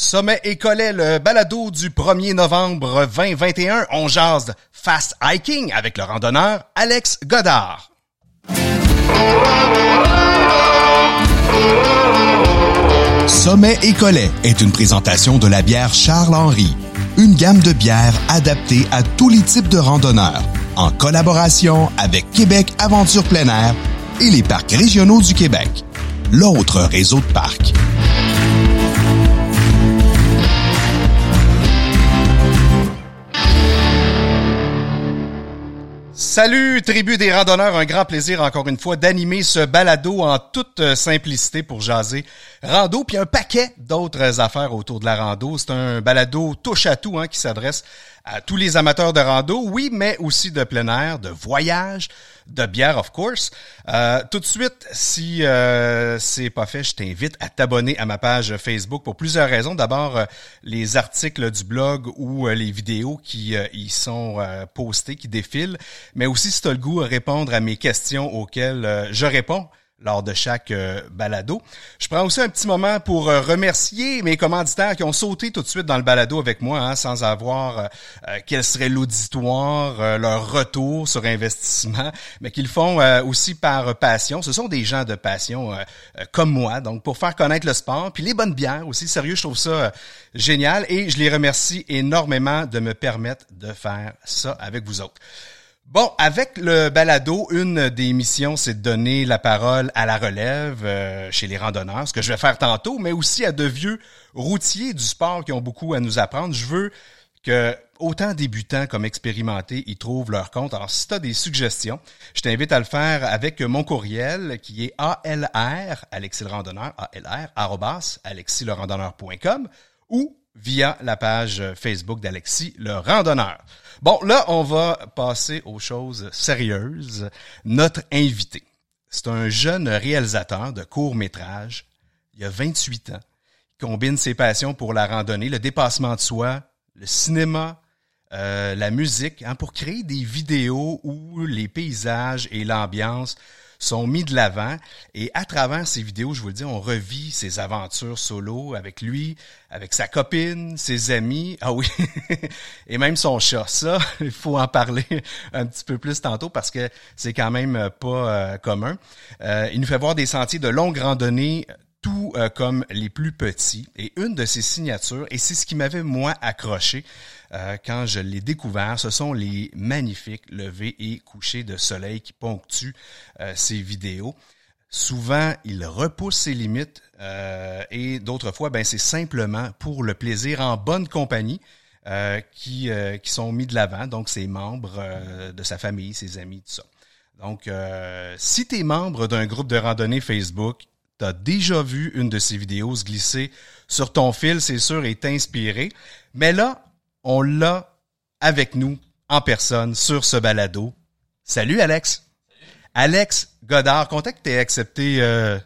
Sommet Écolet, le balado du 1er novembre 2021. On jase fast hiking avec le randonneur Alex Godard. Sommet Écolet est une présentation de la bière Charles-Henri, une gamme de bières adaptée à tous les types de randonneurs, en collaboration avec Québec Aventure Plein Air et les parcs régionaux du Québec, l'autre réseau de parcs. Salut, tribu des randonneurs, un grand plaisir encore une fois d'animer ce balado en toute euh, simplicité pour jaser rando, puis un paquet d'autres affaires autour de la rando. C'est un balado touche à tout hein, qui s'adresse à tous les amateurs de rando, oui, mais aussi de plein air, de voyage, de bière, of course. Euh, tout de suite, si euh, c'est pas fait, je t'invite à t'abonner à ma page Facebook pour plusieurs raisons. D'abord, euh, les articles du blog ou les vidéos qui y sont postés, qui défilent, mais aussi si tu as le goût à répondre à mes questions auxquelles je réponds lors de chaque euh, balado. Je prends aussi un petit moment pour euh, remercier mes commanditaires qui ont sauté tout de suite dans le balado avec moi, hein, sans avoir euh, quel serait l'auditoire, leur retour sur investissement, mais qu'ils font aussi par passion. Ce sont des gens de passion comme moi, donc pour faire connaître le sport, puis les bonnes bières aussi. Sérieux, je trouve ça génial et je les remercie énormément de me permettre de faire ça avec vous autres. Bon, avec le balado, une des missions, c'est de donner la parole à la relève euh, chez les randonneurs, ce que je vais faire tantôt, mais aussi à de vieux routiers du sport qui ont beaucoup à nous apprendre. Je veux que autant débutants comme expérimentés y trouvent leur compte. Alors, si tu as des suggestions, je t'invite à le faire avec mon courriel qui est ALR, Alexis le randonneur, ALR, arrobas, alexislerandonneur.com ou via la page Facebook d'Alexis le randonneur. Bon, là, on va passer aux choses sérieuses. Notre invité, c'est un jeune réalisateur de courts-métrages. Il a 28 ans. Il combine ses passions pour la randonnée, le dépassement de soi, le cinéma, euh, la musique, hein, pour créer des vidéos où les paysages et l'ambiance sont mis de l'avant. Et à travers ces vidéos, je vous le dis, on revit ses aventures solo avec lui, avec sa copine, ses amis. Ah oui, et même son chat. Ça, il faut en parler un petit peu plus tantôt parce que c'est quand même pas euh, commun. Euh, il nous fait voir des sentiers de longue randonnée tout euh, comme les plus petits. Et une de ses signatures, et c'est ce qui m'avait moi accroché, euh, quand je l'ai découvert, ce sont les magnifiques levées et couchers de soleil qui ponctuent euh, ces vidéos. Souvent, il repousse ses limites euh, et d'autres fois, ben, c'est simplement pour le plaisir en bonne compagnie qui, qui sont mis de l'avant, donc ses membres de sa famille, ses amis, tout ça. Donc, si tu es membre d'un groupe de randonnée Facebook, tu as déjà vu une de ces vidéos se glisser sur ton fil, c'est sûr, et t'inspirer. Mais là, on l'a avec nous en personne sur ce balado. Salut Alex. Alex Godard, content que tu aies accepté euh,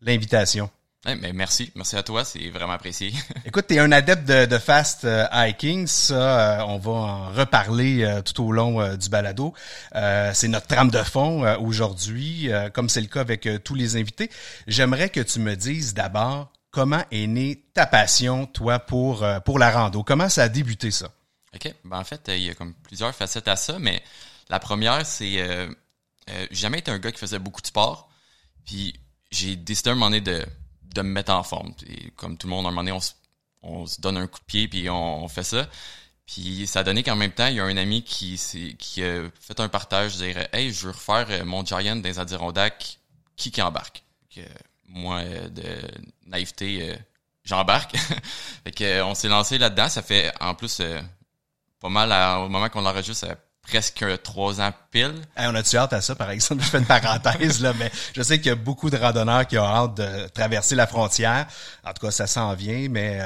l'invitation. Mais merci, merci à toi, c'est vraiment apprécié. Écoute, tu es un adepte de, fast euh, hiking, ça, euh, on va en reparler tout au long du balado. c'est notre trame de fond aujourd'hui, comme c'est le cas avec tous les invités. J'aimerais que tu me dises d'abord comment est née ta passion, toi, pour, euh, pour la rando? Comment ça a débuté, ça? OK. Ben, en fait, il y a comme plusieurs facettes à ça, mais la première, c'est... Euh, euh, j'ai jamais été un gars qui faisait beaucoup de sport, puis j'ai décidé un moment donné de, de me mettre en forme. Et comme tout le monde, un moment donné, on se, on se donne un coup de pied, puis on, fait ça. Puis ça a donné qu'en même temps, il y a un ami qui, qui a fait un partage, dire « Hey, je veux refaire mon Giant dans les Adirondacks, qui qui embarque? » moi, euh, de naïveté, euh, j'embarque. fait que, euh, on s'est lancé là-dedans. Ça fait, en plus, pas mal au moment qu'on l'enregistre, ça presque trois ans pile. on a-tu hâte à ça, par exemple? Je fais une parenthèse, là, mais je sais qu'il y a beaucoup de randonneurs qui ont hâte de traverser la frontière. En tout cas, ça s'en vient, mais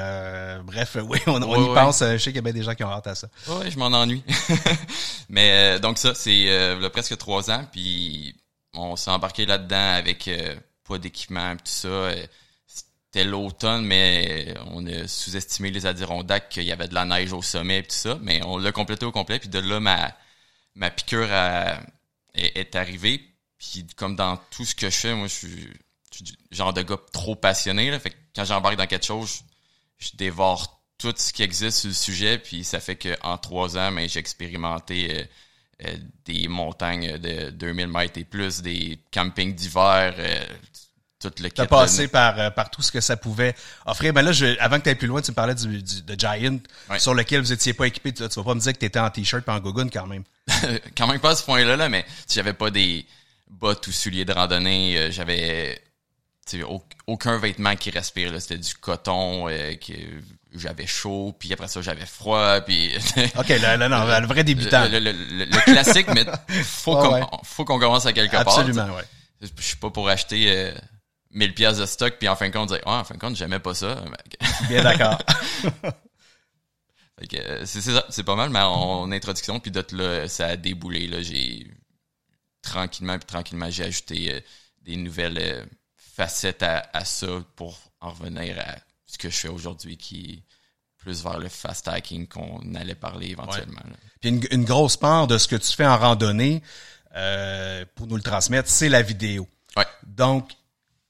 bref, oui, on, y pense. Je sais qu'il y a bien des gens qui ont hâte à ça. Oui, je m'en ennuie. mais donc ça, c'est presque trois ans, puis on s'est embarqué là-dedans avec pas d'équipement tout ça. Euh, c'était l'automne, mais on a sous-estimé les Adirondacks qu'il y avait de la neige au sommet et tout ça. Mais on l'a complété au complet. Puis de là, ma, ma piqûre est, arrivée. Puis comme dans tout ce que je fais, moi, je suis, genre de gars trop passionné. Là. Fait que quand j'embarque dans quelque chose, je dévore tout ce qui existe sur le sujet, puis ça fait que en trois ans, ben, j'ai expérimenté euh, euh, des montagnes de 2000 mètres et plus, des campings d'hiver, euh, tout le T'as kit, passé là. par, euh, par tout ce que ça pouvait offrir. Mais là, je, avant que tu ailles plus loin, tu me parlais du, du- de Giant, Ouais. sur lequel vous étiez pas équipé. Tu, tu vas pas me dire que tu étais en t-shirt et en gogoon quand même. quand même pas à ce point-là, là, mais si j'avais pas des bottes ou souliers de randonnée, euh, j'avais aucun vêtement qui respire. là. C'était du coton, euh, que j'avais chaud, puis après ça j'avais froid, puis OK, là, là, non, le vrai débutant. le, le- le- le classique, mais faut Ouais, qu'on ouais. faut qu'on commence à quelque part. Absolument, ouais. Je suis pas pour acheter euh, 1000 pièces de stock puis en fin de compte dire ah en fin de compte j'aimais pas ça. Bien d'accord. Euh, c'est c'est ça, c'est pas mal, mais en, introduction, puis d'autres là, ça a déboulé. Là, j'ai tranquillement, puis tranquillement, j'ai ajouté euh, des nouvelles euh, facettes à, à ça pour en revenir à ce que je fais aujourd'hui, qui est plus vers le fast hacking qu'on allait parler éventuellement. Puis une, une grosse part de ce que tu fais en randonnée, euh, pour nous le transmettre, c'est la vidéo. Ouais. Donc,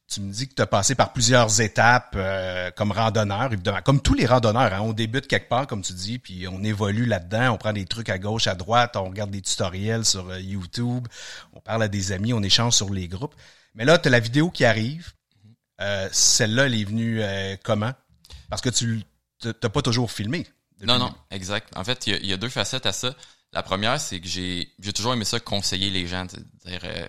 tu me dis que tu as passé par plusieurs étapes euh, comme randonneur, évidemment. Comme tous les randonneurs, hein, on débute quelque part, comme tu dis, puis on évolue là-dedans, on prend des trucs à gauche, à droite, on regarde des tutoriels sur euh, YouTube, on parle à des amis, on échange sur les groupes. Mais là, tu as la vidéo qui arrive. Euh, Celle-là, elle est venue euh, comment? Parce que tu t'as pas toujours filmé. Non, non, exact. En fait, il y a- deux facettes à ça. La première, c'est que j'ai j'ai toujours aimé ça conseiller les gens. C'est-à-dire, euh,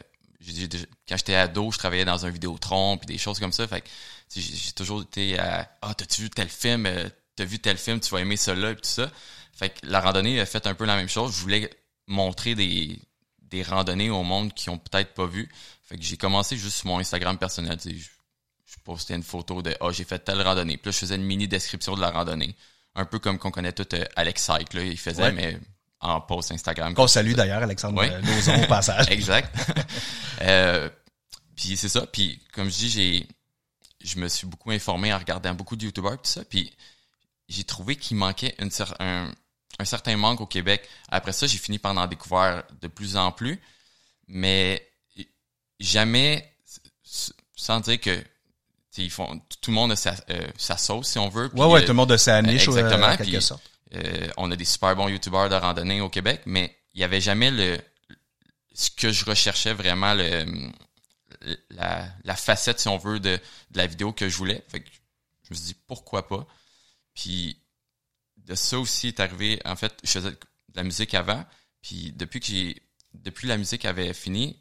j'ai- quand j'étais ado, je travaillais dans un Vidéotron puis des choses comme ça. Fait que j'ai j'ai toujours été à Ah, t'as-tu vu tel film? Euh, T'as vu tel film, tu vas aimer ça-là, puis tout ça. Fait que la randonnée a fait un peu la même chose. Je voulais montrer des, des randonnées au monde qui ont peut-être pas vu. Fait que j'ai commencé juste sur mon Instagram personnel. Je, je postais une photo de Ah, j'ai fait telle randonnée. Puis là, je faisais une mini description de la randonnée. Un peu comme qu'on connaît tout euh, Alex Syke, là, il faisait, Ouais. mais en post Instagram. Qu'on salue d'ailleurs, Alexandre Oui. euh, au passage. exact. euh, puis c'est ça. Puis comme je dis, j'ai, je me suis beaucoup informé en regardant beaucoup de YouTubers tout ça. Puis j'ai trouvé qu'il manquait une cer- un, un certain manque au Québec. Après ça, j'ai fini par en découvrir de plus en plus, mais jamais, sans dire que ils font, tout le monde a sa, euh, sa sauce si on veut. Puis, Ouais, ouais, euh, tout le monde a sa niche, exactement, en quelque sorte. Euh, on a des super bons youtubeurs de randonnée au Québec, mais il y avait jamais le ce que je recherchais vraiment le la, la facette si on veut de, de la vidéo que je voulais. Je me suis dit pourquoi pas? Puis de ça aussi est arrivé en fait, je faisais de la musique avant, puis depuis que j'ai depuis la musique avait fini,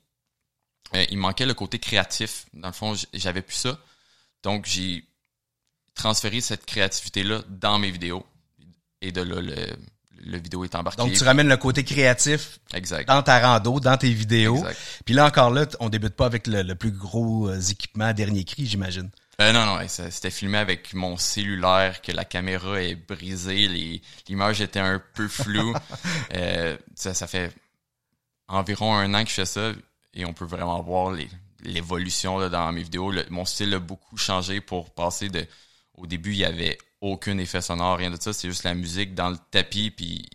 euh, il manquait le côté créatif. Dans le fond, j'avais plus ça. Donc j'ai transféré cette créativité là dans mes vidéos et de là le, le vidéo est embarqué. Donc, tu ramènes le côté créatif exact. dans ta rando, dans tes vidéos. Exact. Puis là, encore là, on débute pas avec le, le plus gros euh, équipement dernier cri, j'imagine. Euh, non, non, c'était filmé avec mon cellulaire, que la caméra est brisée, l'image était un peu floue. Euh, ça, ça fait environ un an que je fais ça et on peut vraiment voir l'évolution dans mes vidéos. Le- mon style a beaucoup changé pour passer de... Au début, il y avait aucun effet sonore, rien de ça. C'est juste la musique dans le tapis, puis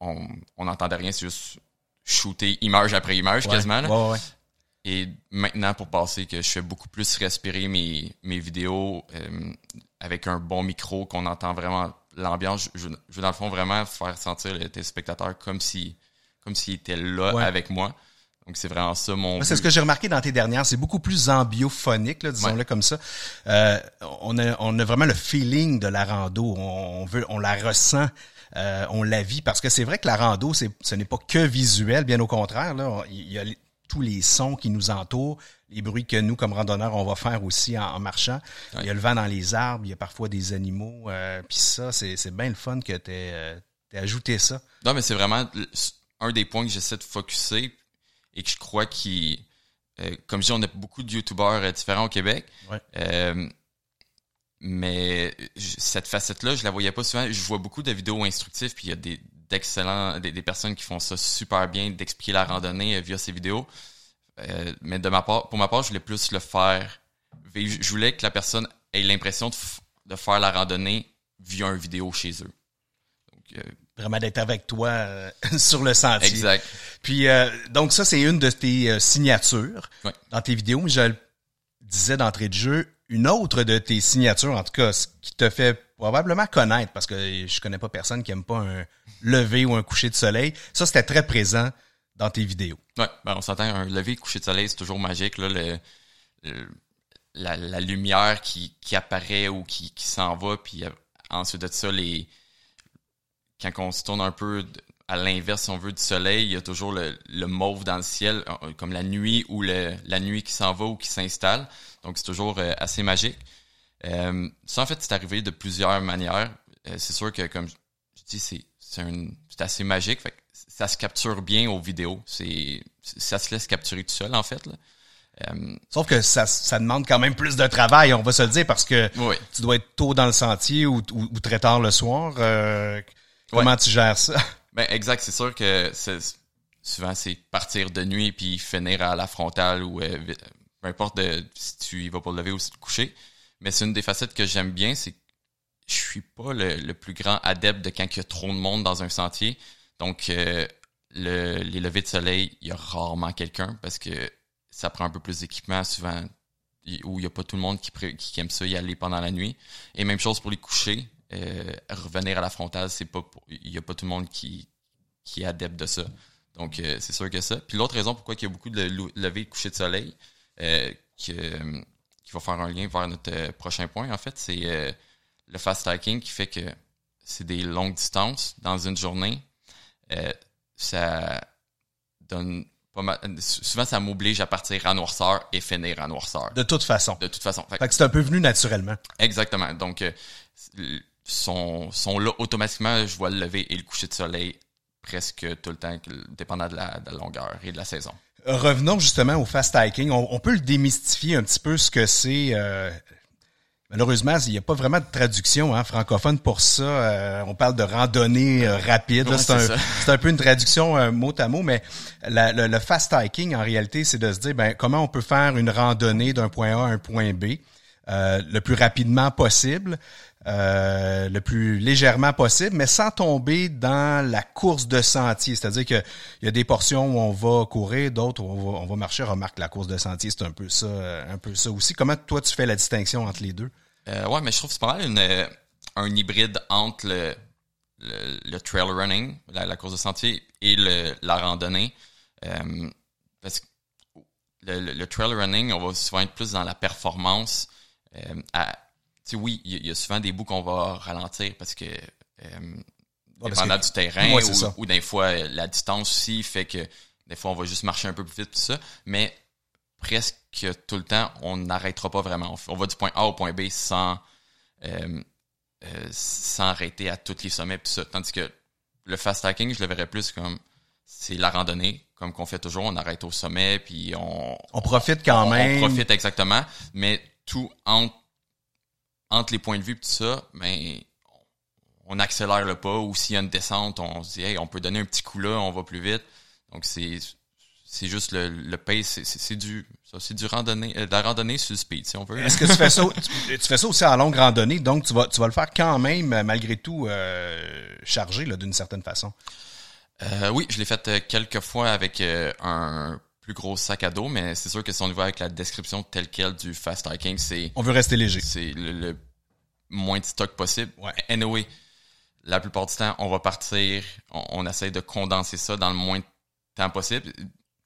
on on n'entendait rien. C'est juste shooter image après image quasiment. là. Ouais, ouais. Et maintenant, pour passer, que je fais beaucoup plus respirer mes, mes vidéos euh, avec un bon micro, qu'on entend vraiment l'ambiance, je, je veux dans le fond vraiment faire sentir le téléspectateur comme si comme s'il était là avec moi. Donc c'est vraiment ça mon c'est ce que j'ai remarqué dans tes dernières. C'est beaucoup plus ambiophonique, là, disons-le Ouais. comme ça. Euh, on, a, on a vraiment le feeling de la rando. On, veut, on la ressent, euh, on la vit. Parce que c'est vrai que la rando, c'est, ce n'est pas que visuel, bien au contraire. Là, il y a les- tous les sons qui nous entourent, les bruits que nous, comme randonneurs, on va faire aussi en, en marchant. Ouais. Il y a le vent dans les arbres, il y a parfois des animaux. Euh, Puis ça, c'est, c'est bien le fun que tu aies ajouté ça. Non, mais c'est vraiment un des points que j'essaie de focuser et que je crois qui comme je dis, on a beaucoup de youtubeurs euh, différents au Québec. Ouais. Euh, mais je- cette facette-là, je la voyais pas souvent. Je vois beaucoup de vidéos instructives, puis il y a des d'excellents, des, des personnes qui font ça super bien, d'expliquer la randonnée euh, via ces vidéos. Euh, mais de ma part, pour ma part, je voulais plus le faire. Je voulais que la personne ait l'impression de, de faire la randonnée via une vidéo chez eux. Donc, euh, Vraiment d'être avec toi euh, sur le sentier. exact. Puis euh, donc ça c'est une de tes euh, signatures dans tes vidéos. Mais je le disais d'entrée de jeu, une autre de tes signatures, en tout cas, ce qui te fait probablement connaître, parce que je connais pas personne qui aime pas un lever ou un coucher de soleil. Ça, c'était très présent dans tes vidéos. Ouais, ben on s'entend, un lever, coucher de soleil, c'est toujours magique, là, le, la, la, lumière qui, qui apparaît ou qui, qui s'en va, puis ensuite de ça, les quand on se tourne un peu à l'inverse, si on veut, du soleil, il y a toujours le, le mauve dans le ciel, euh, comme la nuit ou le, la nuit qui s'en va ou qui s'installe. Donc, c'est toujours euh, assez magique. Euh, ça, en fait, c'est arrivé de plusieurs manières. Euh, c'est sûr que, comme je dis, c'est, c'est, c'est assez magique. Fait ça se capture bien aux vidéos. C'est, ça se laisse capturer tout seul, en fait. Là. Euh, Sauf que ça, ça demande quand même plus de travail, on va se le dire, parce que tu dois être tôt dans le sentier ou, ou, très tard le soir. Euh, comment tu gères ça? Ben exact, c'est sûr que souvent c'est partir de nuit puis finir à la frontale ou euh, peu importe de, si tu y vas pour le lever ou te coucher. Mais c'est une des facettes que j'aime bien, c'est que je suis pas le, plus grand adepte de quand il y a trop de monde dans un sentier. Donc le, les levées de soleil, il y a rarement quelqu'un parce que ça prend un peu plus d'équipement souvent où il n'y a pas tout le monde qui, qui, aime ça y aller pendant la nuit. Et même chose pour les coucher. Euh, revenir à la frontale, c'est pas il n'y a pas tout le monde qui, qui est adepte de ça. Donc euh, c'est sûr que ça. Puis l'autre raison pourquoi il y a beaucoup de lever et coucher de soleil, euh, qui, qui va faire un lien vers notre prochain point, en fait, c'est le fast hiking qui fait que c'est des longues distances dans une journée. ça donne souvent, ça m'oblige à partir à noirceur et finir à noirceur. De toute façon. De toute façon. Fait, que c'est un peu venu naturellement. Exactement. Donc, euh, sont, sont là automatiquement, je vois le lever et le coucher de soleil presque tout le temps, dépendant de la, de la longueur et de la saison. Revenons justement au fast hiking. On, peut le démystifier un petit peu ce que c'est euh, Malheureusement, il n'y a pas vraiment de traduction hein, francophone pour ça. Euh, on parle de randonnée euh, rapide. c'est, un, un, peu une traduction mot à mot, mais le, fast hiking, en réalité, c'est de se dire ben, comment on peut faire une randonnée d'un point A à un point B? Le plus rapidement possible, le plus légèrement possible, mais sans tomber dans la course de sentier. C'est-à-dire qu'il y a des portions où on va courir, d'autres où on va, on va marcher. Remarque, la course de sentier, c'est un peu ça, un peu ça aussi. Comment toi tu fais la distinction entre les deux? Euh, ouais, mais je trouve que c'est pas mal une, euh, un hybride entre le, le, trail running, la, course de sentier, et le, la randonnée. Euh, parce que le, le, trail running, on va souvent être plus dans la performance. Euh, à, oui, il y, a souvent des bouts qu'on va ralentir parce que euh, dépendant du terrain ou, ou, des fois la distance aussi fait que des fois on va juste marcher un peu plus vite tout ça, mais presque tout le temps, on n'arrêtera pas vraiment. On va du point A au point B sans, euh, euh, sans arrêter à tous les sommets. Puis ça. Tandis que le fast hiking, je le verrais plus comme c'est la randonnée, comme qu'on fait toujours. On arrête au sommet, puis on... On profite quand même. On profite exactement, mais tout entre, entre les points de vue et tout ça, mais on accélère le pas. Ou s'il y a une descente, on se dit, hey, on peut donner un petit coup là, on va plus vite. Donc c'est c'est juste le, le pace, c'est du c'est du randonnée, euh, de la randonnée sur le speed, si on veut. Est-ce que tu fais ça, tu, fais ça aussi en longue randonnée, donc tu vas, tu vas le faire quand même, euh, malgré tout, euh, chargé, là, d'une certaine façon? Euh, oui, je l'ai fait quelques fois avec un plus gros sac à dos, mais c'est sûr que si on y va avec la description telle quelle du fast hiking, c'est... On veut rester léger. C'est le, moins de stock possible. Ouais. Anyway, la plupart du temps, on va partir, on, on essaie de condenser ça dans le moins de temps possible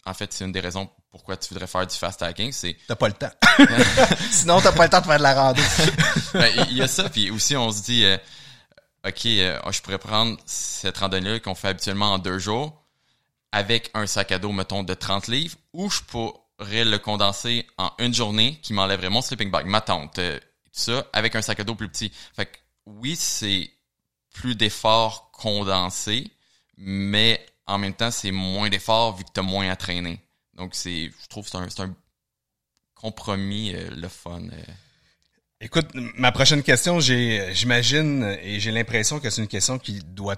en fait, c'est une des raisons pourquoi tu voudrais faire du fast hacking, c'est t'as pas le temps. Sinon, t'as pas le temps de faire de la randonnée. Ben, il y a ça, puis aussi on se dit, euh, ok, euh, je pourrais prendre cette randonnée-là qu'on fait habituellement en deux jours avec un sac à dos, mettons, de 30 livres, ou je pourrais le condenser en une journée qui m'enlèverait mon sleeping bag, ma tente, euh, tout ça, avec un sac à dos plus petit. Fait que oui, c'est plus d'efforts condensés, mais en même temps, c'est moins d'efforts vu que tu as moins à traîner. Donc, c'est, je trouve que c'est un, compromis euh, le fun. Euh. Écoute, ma prochaine question, j'imagine et j'ai l'impression que c'est une question qui doit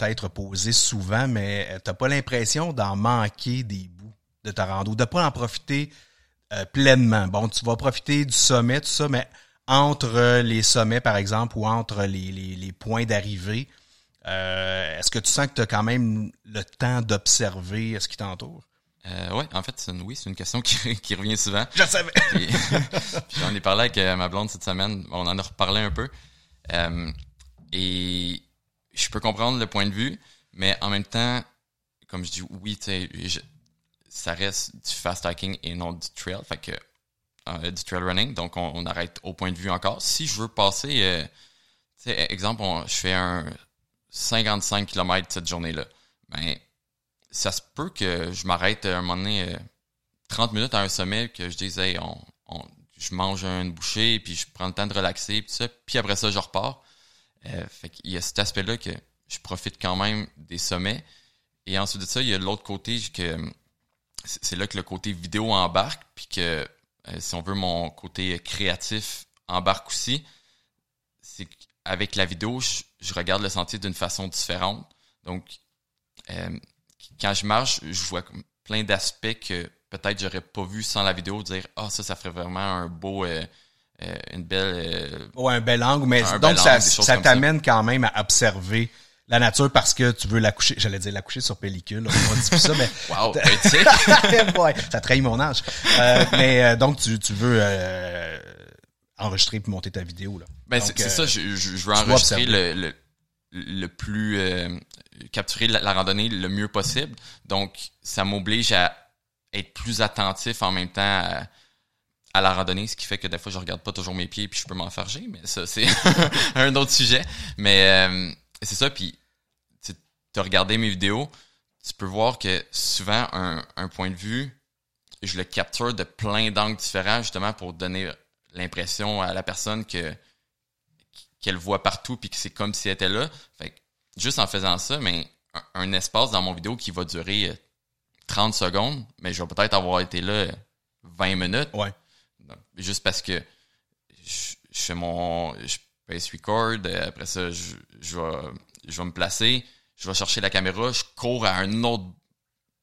être posée souvent, mais euh, t'as pas l'impression d'en manquer des bouts de ta rando, de pas en profiter pleinement. Bon, tu vas profiter du sommet, tout ça, mais entre les sommets, par exemple, ou entre les, points d'arrivée, euh, est-ce que tu sens que tu as quand même le temps d'observer ce qui t'entoure? Euh, ouais, en fait, c'est une, oui, c'est une question qui, qui revient souvent. Je savais. Puis, puis j'en ai parlé avec euh, ma blonde cette semaine. On en a reparlé un peu. Euh, et je peux comprendre le point de vue, mais en même temps, comme je dis, oui, tu sais, je- ça reste du fast hiking et non du trail. Fait que euh, du trail running, donc on, on arrête au point de vue encore. Si je veux passer, euh, exemple, on- je fais un 55 km cette journée-là, ben ça se peut que je m'arrête un moment donné euh, 30 minutes à un sommet, que je dise, hey, on, on- je mange une bouchée, puis je prends le temps de relaxer, puis ça, puis après ça, je repars. Euh, fait qu'il y a cet aspect-là que je profite quand même des sommets. Et ensuite de ça, il y a l'autre côté que c'est c'est là que le côté vidéo embarque, puis que euh, si on veut mon côté créatif embarque aussi. C'est qu'avec la vidéo, je, je regarde le sentier d'une façon différente. Donc, euh, quand je marche, je vois plein d'aspects que peut-être j'aurais pas vu sans la vidéo, dire ah ça, ça ferait vraiment un beau, euh, euh, une belle. euh, Ouais, un bel angle, mais donc bel ça, angle, ça t'amène quand même à observer la nature parce que tu veux la coucher, j'allais dire la coucher sur pellicule, on dit plus ça, mais Wow, ouais, ça trahit mon âge. Euh, mais euh, donc tu, tu veux euh, enregistrer puis monter ta vidéo là. Ben, c'est ça, je, je, je veux enregistrer le, le, le plus... capturer la, randonnée le mieux possible. Donc, ça m'oblige à être plus attentif en même temps à, la randonnée, ce qui fait que des fois, je regarde pas toujours mes pieds puis je peux m'enfarger, mais ça, c'est un autre sujet. Mais euh, c'est ça, puis tu as regardé mes vidéos, tu peux voir que souvent, un, point de vue, je le capture de plein d'angles différents, justement, pour donner l'impression à la personne que qu'elle voit partout puis que c'est comme si elle était là. Juste en faisant ça, mais un, un espace dans mon vidéo qui va durer euh, 30 secondes, mais je vais peut-être avoir été là euh, 20 minutes. Ouais. Donc, juste parce que je, je fais mon je pace record, euh, après ça je, je vais je vais me placer, je vais chercher la caméra, je cours à une autre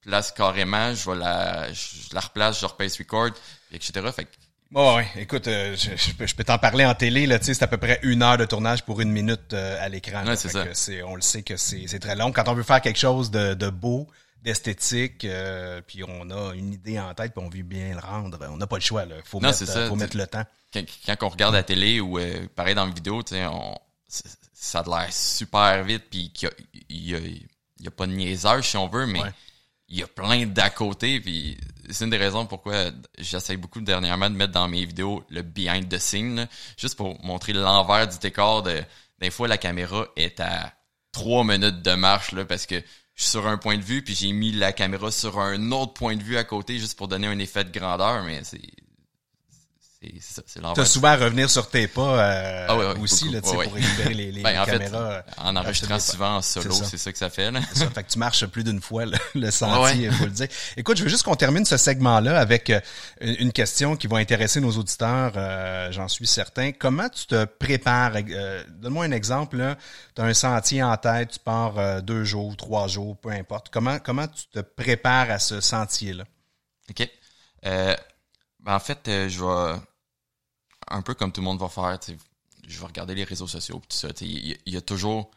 place carrément, je vais la je la replace, je repace record, etc. Fait que Bon, ouais, écoute, euh, je, je peux, je peux t'en parler en télé, là, tu sais, c'est à peu près une heure de tournage pour une minute euh, à l'écran. Ouais, c'est ça. que c'est- on le sait que c'est c'est très long. Quand on veut faire quelque chose de, de beau, d'esthétique, euh, puis on a une idée en tête, puis on veut bien le rendre, on n'a pas le choix, là. Faut, Non, mettre, c'est euh, ça, faut mettre le temps. quand, quand on regarde la télé ou euh, pareil dans la vidéo, tu sais, on, ça a l'air super vite, puis qu'il y a, il y a, pas de niaisage si on veut, mais Ouais. il y a plein d'à côté, puis c'est une des raisons pourquoi j'essaie beaucoup dernièrement de mettre dans mes vidéos le behind the scene, juste pour montrer l'envers du décor. De, des fois, la caméra est à trois minutes de marche là, parce que je suis sur un point de vue, puis j'ai mis la caméra sur un autre point de vue à côté juste pour donner un effet de grandeur, mais c'est c'est. T'as souvent à revenir sur tes pas euh, Ah aussi, beaucoup. là, pour récupérer les, les Ben, en fait, caméras. en enregistrant souvent en solo, C'est ça. que ça fait. Là. Ça, fait que tu marches plus d'une fois le, le sentier, Ouais, faut le dire. Écoute, je veux juste qu'on termine ce segment-là avec euh, une question qui va intéresser nos auditeurs, euh, j'en suis certain. Comment tu te prépares? euh, Donne-moi un exemple. Tu as un sentier en tête, tu pars euh, deux jours, trois jours, peu importe. Comment, comment tu te prépares à ce sentier-là? OK. Euh, ben, en fait, je vais un peu comme tout le monde va faire, je vais regarder les réseaux sociaux tout ça. Il y, a- toujours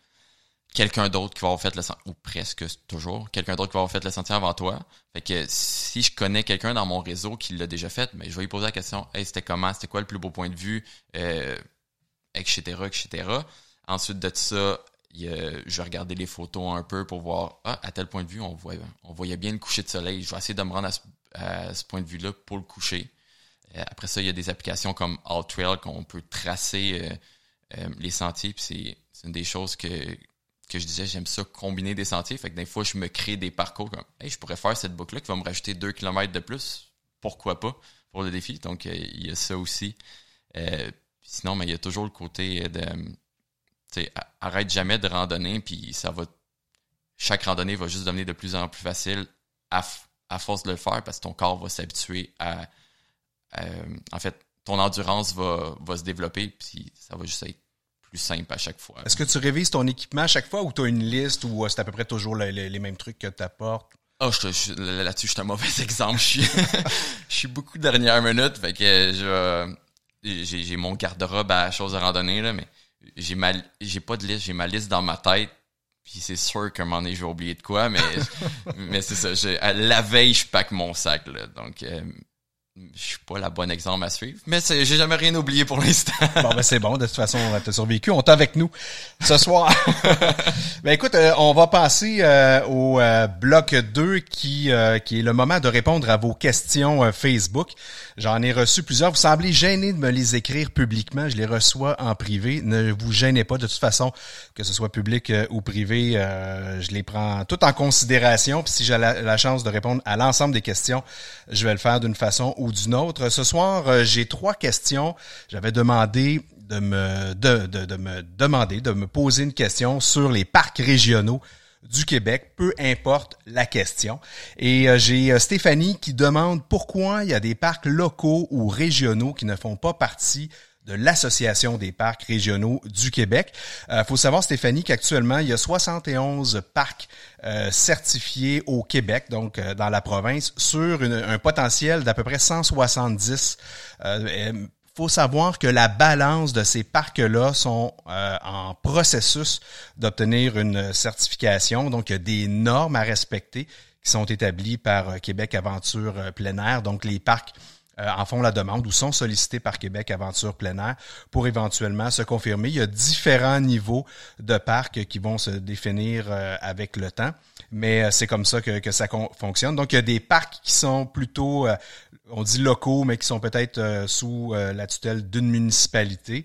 quelqu'un d'autre qui va avoir fait le sentier, ou presque toujours, quelqu'un d'autre qui va avoir fait le sentier avant toi. Fait que si je connais quelqu'un dans mon réseau qui l'a déjà fait, ben, je vais lui poser la question, hey, c'était comment, c'était quoi le plus beau point de vue, euh, etc., etc. Ensuite de ça, je vais regarder les photos un peu pour voir, ah, à tel point de vue, on voyait bien le coucher de soleil. Je vais essayer de me rendre à ce, à ce point de vue-là pour le coucher. Euh, après ça, il y a des applications comme AllTrail qu'on peut tracer euh, euh, les sentiers. Puis c'est, une des choses que, que je disais, j'aime ça combiner des sentiers. Fait que des fois, je me crée des parcours comme hey, je pourrais faire cette boucle-là qui va me rajouter 2 km de plus. Pourquoi pas pour le défi? Donc, il y a ça aussi. Sinon, mais il y a toujours le côté de arrête jamais de randonner, puis ça va. Chaque randonnée va juste devenir de plus en plus facile à, à force de le faire parce que ton corps va s'habituer à. Euh, en fait, ton endurance va, va se développer, puis ça va juste être plus simple à chaque fois. Est-ce que tu révises ton équipement à chaque fois ou tu as une liste ou euh, c'est à peu près toujours le- le- les mêmes trucs que tu apportes? Ah, je, là-dessus, je suis un mauvais exemple. Je suis, je suis beaucoup dernière minute, fait que je, j'ai, j'ai mon garde-robe à choses de randonnée, là, mais j'ai ma, j'ai pas de liste, j'ai ma liste dans ma tête puis c'est sûr qu'à un moment donné, je vais oublier de quoi, mais, mais c'est ça. Je, la veille, je pack mon sac, là. Donc, euh, je suis pas la bonne exemple à suivre, mais j'ai jamais rien oublié pour l'instant. bon, ben c'est bon. De toute façon, on a survécu. On est avec nous ce soir. ben écoute, euh, on va passer euh, au euh, bloc 2 qui, qui est le moment de répondre à vos questions Facebook. J'en ai reçu plusieurs. Vous semblez gêné de me les écrire publiquement. Je les reçois en privé. Ne vous gênez pas. De toute façon, que ce soit public ou privé, je les prends tout en considération. Puis si j'ai la, la chance de répondre à l'ensemble des questions, je vais le faire d'une façon ou d'une autre. Ce soir, euh, j'ai trois questions. J'avais demandé de me, de, de, me demander, de me poser une question sur les parcs régionaux du Québec, peu importe la question. Et euh, j'ai euh, Stéphanie qui demande pourquoi il y a des parcs locaux ou régionaux qui ne font pas partie de l'Association des parcs régionaux du Québec. Il euh, faut savoir, Stéphanie, qu'actuellement, il y a 71 parcs euh, certifiés au Québec, donc euh, dans la province, sur un potentiel d'à peu près 170. Il faut savoir que la balance de ces parcs-là sont en processus d'obtenir une certification. Donc, il y a des normes à respecter qui sont établies par Québec Aventure plein. Donc, les parcs euh, en font la demande ou sont sollicités par Québec Aventure plein pour éventuellement se confirmer. Il y a différents niveaux de parcs qui vont se définir euh, avec le temps, mais euh, c'est comme ça que, ça fonctionne. Donc, il y a des parcs qui sont plutôt, on dit locaux, mais qui sont peut-être sous la tutelle d'une municipalité.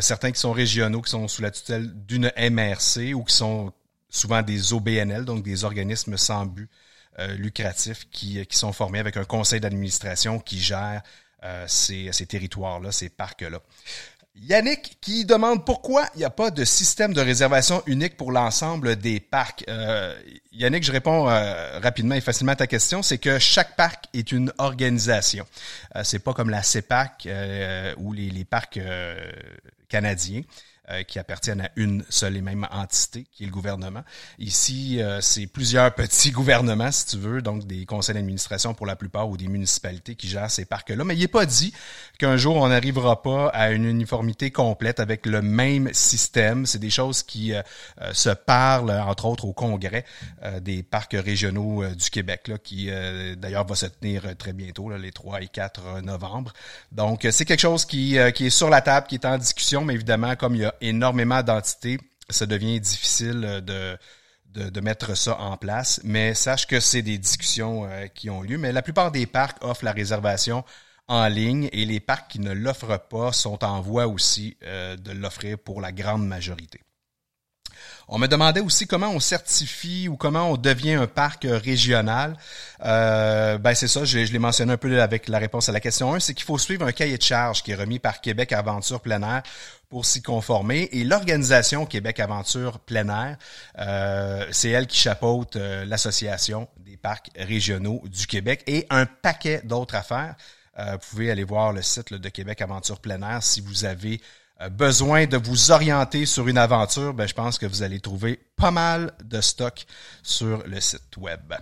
certains qui sont régionaux, qui sont sous la tutelle d'une MRC ou qui sont souvent des OBNL, donc des organismes sans but euh, lucratifs qui, qui sont formés avec un conseil d'administration qui gère euh, ces, ces territoires-là, ces parcs-là. Yannick qui demande pourquoi il n'y a pas de système de réservation unique pour l'ensemble des parcs. Euh, Yannick, je réponds euh, rapidement et facilement à ta question. C'est que chaque parc est une organisation. Euh, c'est pas comme la CEPAC ou les, les parcs canadiens. Euh, qui appartiennent à une seule et même entité, qui est le gouvernement. Ici, euh, c'est plusieurs petits gouvernements, si tu veux, donc des conseils d'administration pour la plupart ou des municipalités qui gèrent ces parcs-là. Mais il n'est pas dit qu'un jour, on n'arrivera pas à une uniformité complète avec le même système. C'est des choses qui euh, se parlent, entre autres, au congrès des parcs régionaux du Québec, là, qui d'ailleurs va se tenir très bientôt, là, les 3 et 4 novembre. Donc, c'est quelque chose qui, qui est sur la table, qui est en discussion, mais évidemment, comme il y a énormément d'entités, ça devient difficile de, de, mettre ça en place. Mais sache que c'est des discussions euh, qui ont lieu. Mais la plupart des parcs offrent la réservation en ligne et les parcs qui ne l'offrent pas sont en voie aussi euh, de l'offrir pour la grande majorité. On me demandait aussi comment on certifie ou comment on devient un parc régional. Euh, ben c'est ça, je, l'ai mentionné un peu avec la réponse à la question 1, c'est qu'il faut suivre un cahier de charge qui est remis par Québec Aventure plein pour s'y conformer. Et l'organisation Québec Aventure plein euh, c'est elle qui chapeaute euh, l'association des parcs régionaux du Québec et un paquet d'autres affaires. vous pouvez aller voir le site de Québec Aventure plein si vous avez euh, besoin de vous orienter sur une aventure, ben, je pense que vous allez trouver pas mal de stock sur le site web.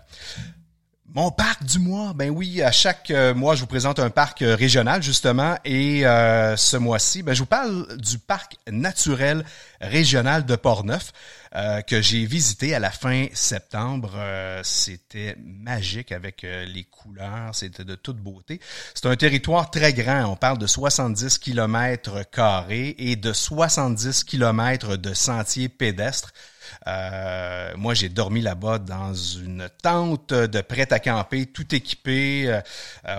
Mon parc du mois, ben oui, à chaque euh, mois, je vous présente un parc euh, régional justement, et ce mois-ci, ben, je vous parle du parc naturel régional de Portneuf. Euh, que j'ai visité à la fin septembre. Euh, c'était magique avec euh, les couleurs, c'était de toute beauté. C'est un territoire très grand, on parle de 70 km carrés et de 70 km de sentiers pédestres. Euh, moi, j'ai dormi là-bas dans une tente de prêt à camper, tout équipé. Euh,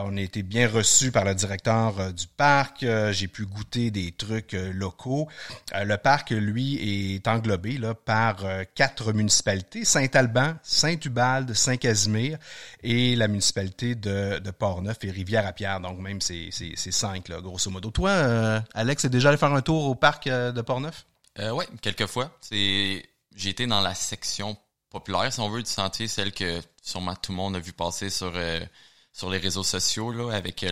on a été bien reçus par le directeur euh, du parc. j'ai pu goûter des trucs locaux. le parc, lui, est englobé là, par quatre municipalités Saint-Alban, Saint-Ubalde, Saint-Casimir et la municipalité de, de Portneuf et Rivière-à-Pierre. Donc, même c'est cinq, là, grosso modo. Toi, Alex, est déjà allé faire un tour au parc de Portneuf? Euh, oui, quelques fois. C'est j'ai été dans la section populaire, si on veut, du sentier, celle que sûrement tout le monde a vu passer sur, euh, sur les réseaux sociaux, là, avec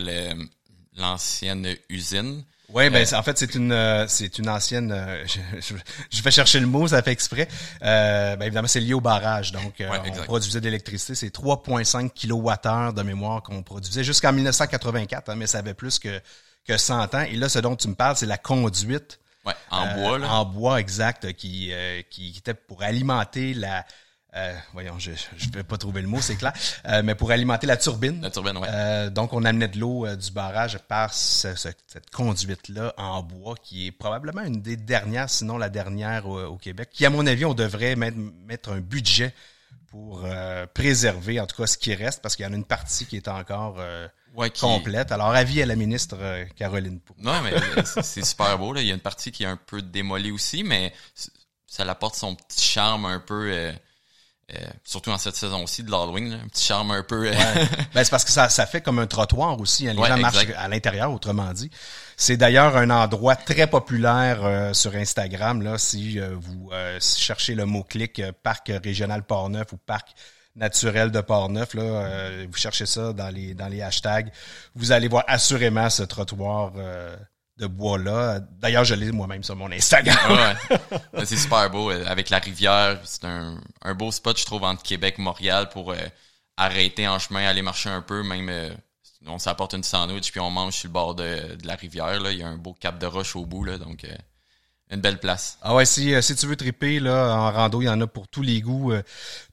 l'ancienne usine. Oui, ben euh, en fait c'est une euh, c'est une ancienne. je, je, vais chercher le mot, ça fait exprès. ben évidemment c'est lié au barrage, donc on produisait de l'électricité, c'est 3,5 kWh de mémoire qu'on produisait jusqu'en 1984, hein, mais ça avait plus que que 100 ans. Et là, ce dont tu me parles, c'est la conduite Ouais, en Euh, bois, là. En bois, exact, qui, euh, qui, qui était pour alimenter la... euh, voyons, je ne vais pas trouver le mot, c'est clair, euh, mais pour alimenter la turbine. La turbine, ouais. Euh, donc, on amenait de l'eau euh, du barrage par ce- ce- cette conduite-là en bois, qui est probablement une des dernières, sinon la dernière au, au Québec, qui, à mon avis, on devrait mettre, mettre un budget pour euh, préserver, en tout cas, ce qui reste, parce qu'il y en a une partie qui est encore euh, Ouais, qui- complète. Alors, avis à la ministre euh, Caroline Pou. Non, mais c'est- super beau. Là. Il y a une partie qui est un peu démolie aussi, mais ça apporte son petit charme un peu, euh, surtout en cette saison-ci de l'Halloween, un petit charme un peu. euh, Ben, c'est parce que ça, ça fait comme un trottoir aussi. hein. Les Ouais, gens marchent à l'intérieur, autrement dit. C'est d'ailleurs un endroit très populaire euh, sur Instagram. Là, si euh, vous euh, cherchez le mot-clic euh, parc régional Port-Neuf ou parc naturel de Port-Neuf, là, euh, vous cherchez ça dans les dans les hashtags, vous allez voir assurément ce trottoir euh, de bois-là. D'ailleurs, je l'ai moi-même sur mon Instagram. Ouais, ouais. C'est super beau. euh, Avec la rivière, c'est un, un beau spot, je trouve, entre Québec et Montréal pour euh, arrêter en chemin, aller marcher un peu, même euh, on s'apporte une sandwich puis on mange sur le bord de, de la rivière. Là. Il y a un beau cap de roche au bout, là, donc euh, une belle place. Ah ouais, si, euh, si tu veux triper là, en rando, il y en a pour tous les goûts, euh,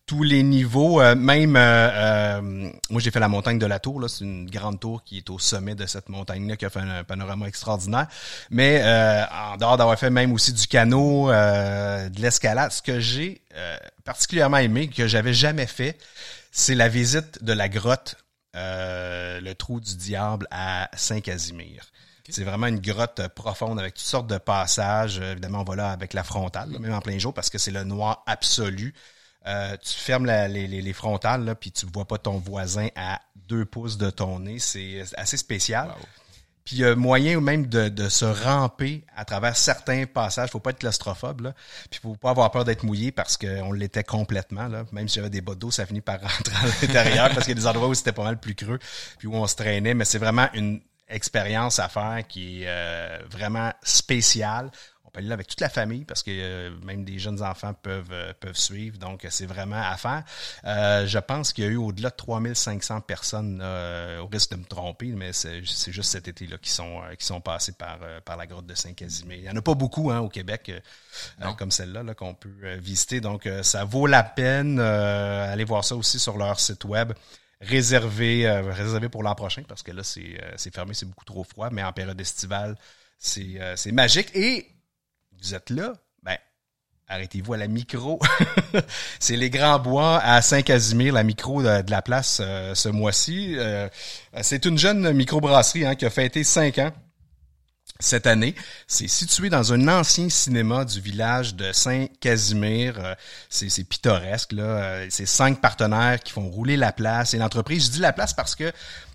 tous les niveaux. euh, même, euh, moi j'ai fait la montagne de la Tour. là, C'est une grande tour qui est au sommet de cette montagne-là, qui a fait un, panorama extraordinaire. Mais en dehors d'avoir fait même aussi du canot, de l'escalade, ce que j'ai particulièrement aimé, que j'avais jamais fait, c'est la visite de la grotte, le trou du diable à Saint-Casimir. C'est vraiment une grotte euh, profonde avec toutes sortes de passages. Euh, évidemment, on va là avec la frontale, là, même en plein jour, parce que c'est le noir absolu. Euh, tu fermes la- les, les- les frontales, là, puis tu vois pas ton voisin à deux pouces de ton nez. C'est assez spécial. Puis il y a moyen même de, de se ramper à travers certains passages. Faut pas être claustrophobe, là. Puis faut pas avoir peur d'être mouillé parce qu'on l'était complètement, là. Même si j'avais des bottes d'eau, ça finit par rentrer à l'intérieur parce qu'il y a des endroits où c'était pas mal plus creux, puis où on se traînait. Mais c'est vraiment une expérience à faire qui est euh, vraiment spéciale. On peut aller là avec toute la famille parce que euh, même des jeunes enfants peuvent euh, peuvent suivre. Donc, euh, c'est vraiment à faire. Euh, je pense qu'il y a eu au-delà de 3500 personnes, euh, au risque de me tromper, mais c'est juste cet été-là qui sont qui sont passés par par la grotte de Saint-Casimir. Il y en a pas beaucoup hein, au Québec comme celle-là là, qu'on peut visiter. Donc, ça vaut la peine. Euh, allez voir ça aussi sur leur site web réservé euh, réservé pour l'an prochain parce que là c'est euh, fermé, c'est beaucoup trop froid, mais en période estivale, c'est euh, magique et vous êtes là, ben arrêtez-vous à la micro. c'est les Grands Bois à Saint-Casimir, la micro de, de la place euh, ce mois-ci. Euh, c'est une jeune microbrasserie hein, qui a fêté cinq ans cette année. C'est situé dans un ancien cinéma du village de Saint-Casimir. Euh, C'est pittoresque. là. Euh, C'est cinq partenaires qui font rouler la place. Et l'entreprise, je dis la place parce que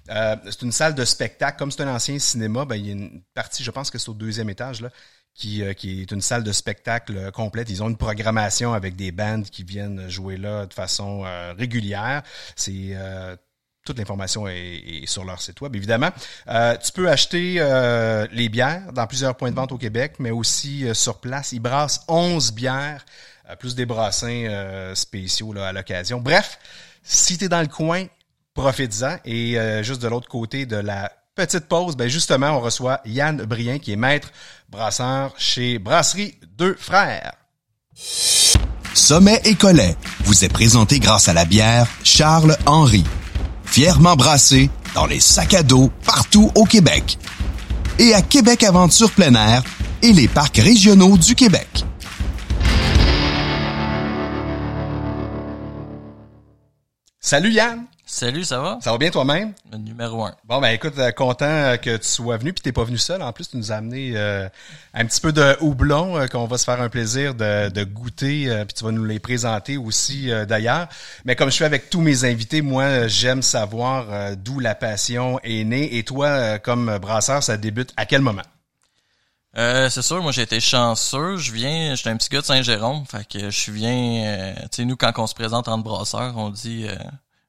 euh, c'est une salle de spectacle. Comme c'est un ancien cinéma, ben, il y a une partie, je pense que c'est au deuxième étage, là, qui, euh, qui est une salle de spectacle euh, complète. Ils ont une programmation avec des bands qui viennent jouer là de façon euh, régulière. C'est toute l'information est, sur leur site web, évidemment. Euh, tu peux acheter euh, les bières dans plusieurs points de vente au Québec, mais aussi euh, sur place. Ils brassent 11 bières, euh, plus des brassins euh, spéciaux là, à l'occasion. Bref, si tu es dans le coin, profites-en. Et euh, juste de l'autre côté de la petite pause, ben justement, on reçoit Yann Brien, qui est maître brasseur chez Brasserie Deux Frères. Sommet et Collet vous est présenté grâce à la bière Charles Henry, fièrement brassée dans les sacs à dos partout au Québec. Et à Québec Aventure plein air et les parcs régionaux du Québec. Salut Yann, Salut, ça va? ça va bien toi-même? Le numéro un. Bon ben écoute, euh, content euh, que tu sois venu puis t'es pas venu seul. En plus, tu nous as amené euh, un petit peu de houblon euh, qu'on va se faire un plaisir de, de goûter euh, puis tu vas nous les présenter aussi d'ailleurs. Mais comme je fais avec tous mes invités, moi j'aime savoir d'où la passion est née. Et toi, comme brasseur, ça débute à quel moment? Euh, c'est sûr, moi j'ai été chanceux. Je viens, j'étais un petit gars de Saint-Jérôme, fait que je viens. euh, tu sais, nous quand on se présente entre brasseurs, on dit euh,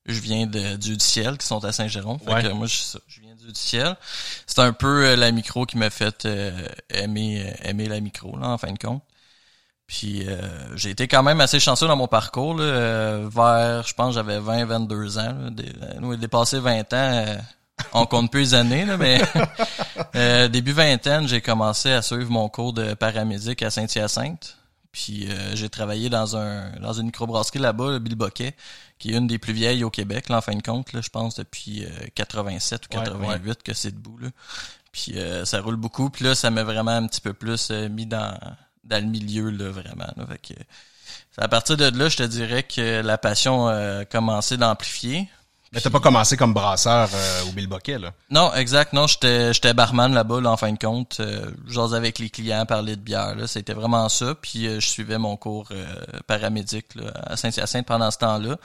je viens de Dieu du ciel qui sont à Saint-Jérôme. Fait Ouais. que moi je, je viens de Dieu du ciel. C'est un peu euh, la micro qui m'a fait euh, aimer euh, aimer la micro là en fin de compte. Puis euh, j'ai été quand même assez chanceux dans mon parcours là, euh, vers je pense j'avais 20 22 ans là, dé- nous dépassé 20 ans euh, on compte peu les années, là, mais euh, début vingtaine, j'ai commencé à suivre mon cours de paramédic à Saint-Hyacinthe. Puis euh, j'ai travaillé dans un dans une microbrasserie là-bas, le Bill Boquet, qui est une des plus vieilles au Québec, là, en fin de compte, là, je pense depuis 87 ou 88 que c'est debout. Là. Puis ça roule beaucoup. Puis là, ça m'a vraiment un petit peu plus mis dans, dans le milieu, là, vraiment. Là. Fait que, à partir de là, je te dirais que la passion a commencé d'amplifier. Mais t'as pas commencé comme brasseur euh, au Bill là? Non, exact. Non, j'étais j'étais barman là-bas, là, en fin de compte. Euh, J'osais avec les clients, parler de bière. Là. C'était vraiment ça. Puis euh, je suivais mon cours euh, paramédic là, à Saint-Hyacinthe pendant ce temps-là.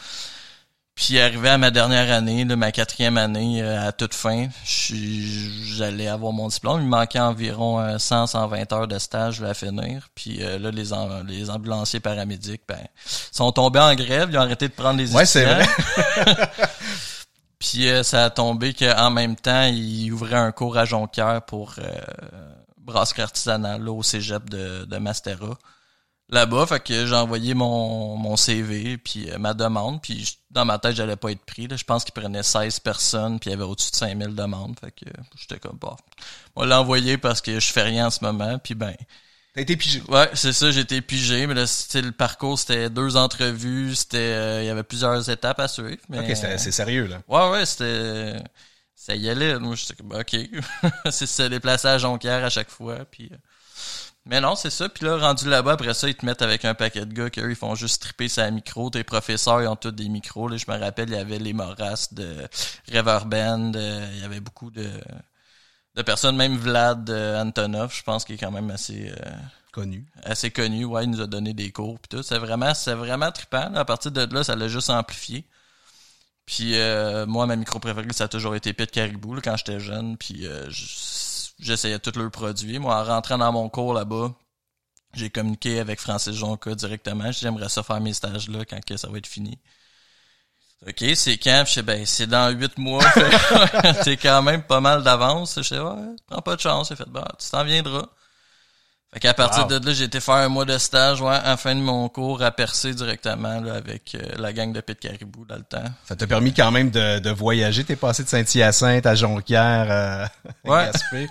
Puis arrivé à ma dernière année, là, ma quatrième année, à toute fin, j'allais avoir mon diplôme. Il manquait environ 100, 120 heures de stage à finir. Puis là, les, les ambulanciers paramédics, ben, sont tombés en grève. Ils ont arrêté de prendre les Ouais, c'est vrai. Puis euh, ça a tombé qu'en même temps, il ouvrait un cours à Jonquière pour euh, brasserie artisanale là, au cégep de, de Mastera. Là-bas, fait que j'ai envoyé mon, mon CV puis euh, ma demande, puis dans ma tête, j'allais pas être pris. Là. Je pense qu'il prenait 16 personnes, puis il y avait au-dessus de 5000 demandes. Fait que j'étais comme, bah, moi l'envoyer parce que je fais rien en ce moment, puis ben, T'as été pigé. Ouais, c'est ça, j'ai été pigé, mais là, c'était le parcours, c'était deux entrevues, c'était euh, il y avait plusieurs étapes à suivre. Mais, OK, c'est sérieux, là. Ouais, ouais, c'était ça y allait. Moi, j'étais comme OK. c'est se déplacer à Jonquière à chaque fois. Puis euh, Mais non, c'est ça. Puis là, rendu là-bas, après ça, ils te mettent avec un paquet de gars qu'eux, ils font juste triper sa micro. Tes professeurs, ils ont tous des micros. Là, je me rappelle, il y avait les Moras de Reverband. Euh, il y avait beaucoup de de personnes, même Vlad euh, Antonov, je pense qu'il est quand même assez euh, connu. Assez connu, ouais, il nous a donné des cours puis tout. C'est vraiment, c'est vraiment trippant. À partir de là, ça l'a juste amplifié. Puis euh, moi, ma micro préférée, ça a toujours été Pit Caribou là, quand j'étais jeune. Puis j'essayais tous leurs produits. Moi, en rentrant dans mon cours là-bas, j'ai communiqué avec Francis Jonca directement. J'aimerais ça faire mes stages là quand que ça va être fini. OK, c'est quand? Je sais, ben, c'est dans huit mois. c'est quand même pas mal d'avance. Je sais, ouais, prends pas de chance. J'ai fait, bah, tu t'en viendras. Fait qu'à partir de là, j'ai été faire un mois de stage, ouais, en fin de mon cours, à percer directement, là, avec euh, la gang de Pit Caribou dans le temps. Ça t'a permis quand même de, de voyager. T'es passé de Saint-Hyacinthe à Jonquière, euh, ouais.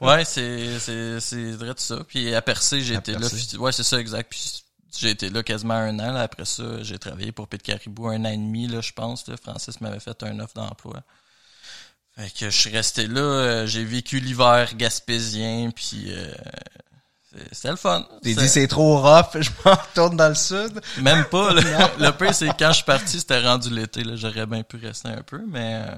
ouais, c'est, c'est, c'est vrai de ça. Puis à percer, j'ai été là. Ouais, c'est ça, exact. Puis j'ai été là quasiment un an. après ça, j'ai travaillé pour Pit Caribou un an et demi, là, je pense. Là. Francis m'avait fait un offre d'emploi. Fait que je suis resté là. Euh, j'ai vécu l'hiver gaspésien, puis euh, c'était le fun. T'es dit c'est trop rough, je m'en retourne dans le sud. Même pas. le pire, c'est quand je suis parti, c'était rendu l'été. J'aurais bien pu rester un peu, mais... Euh,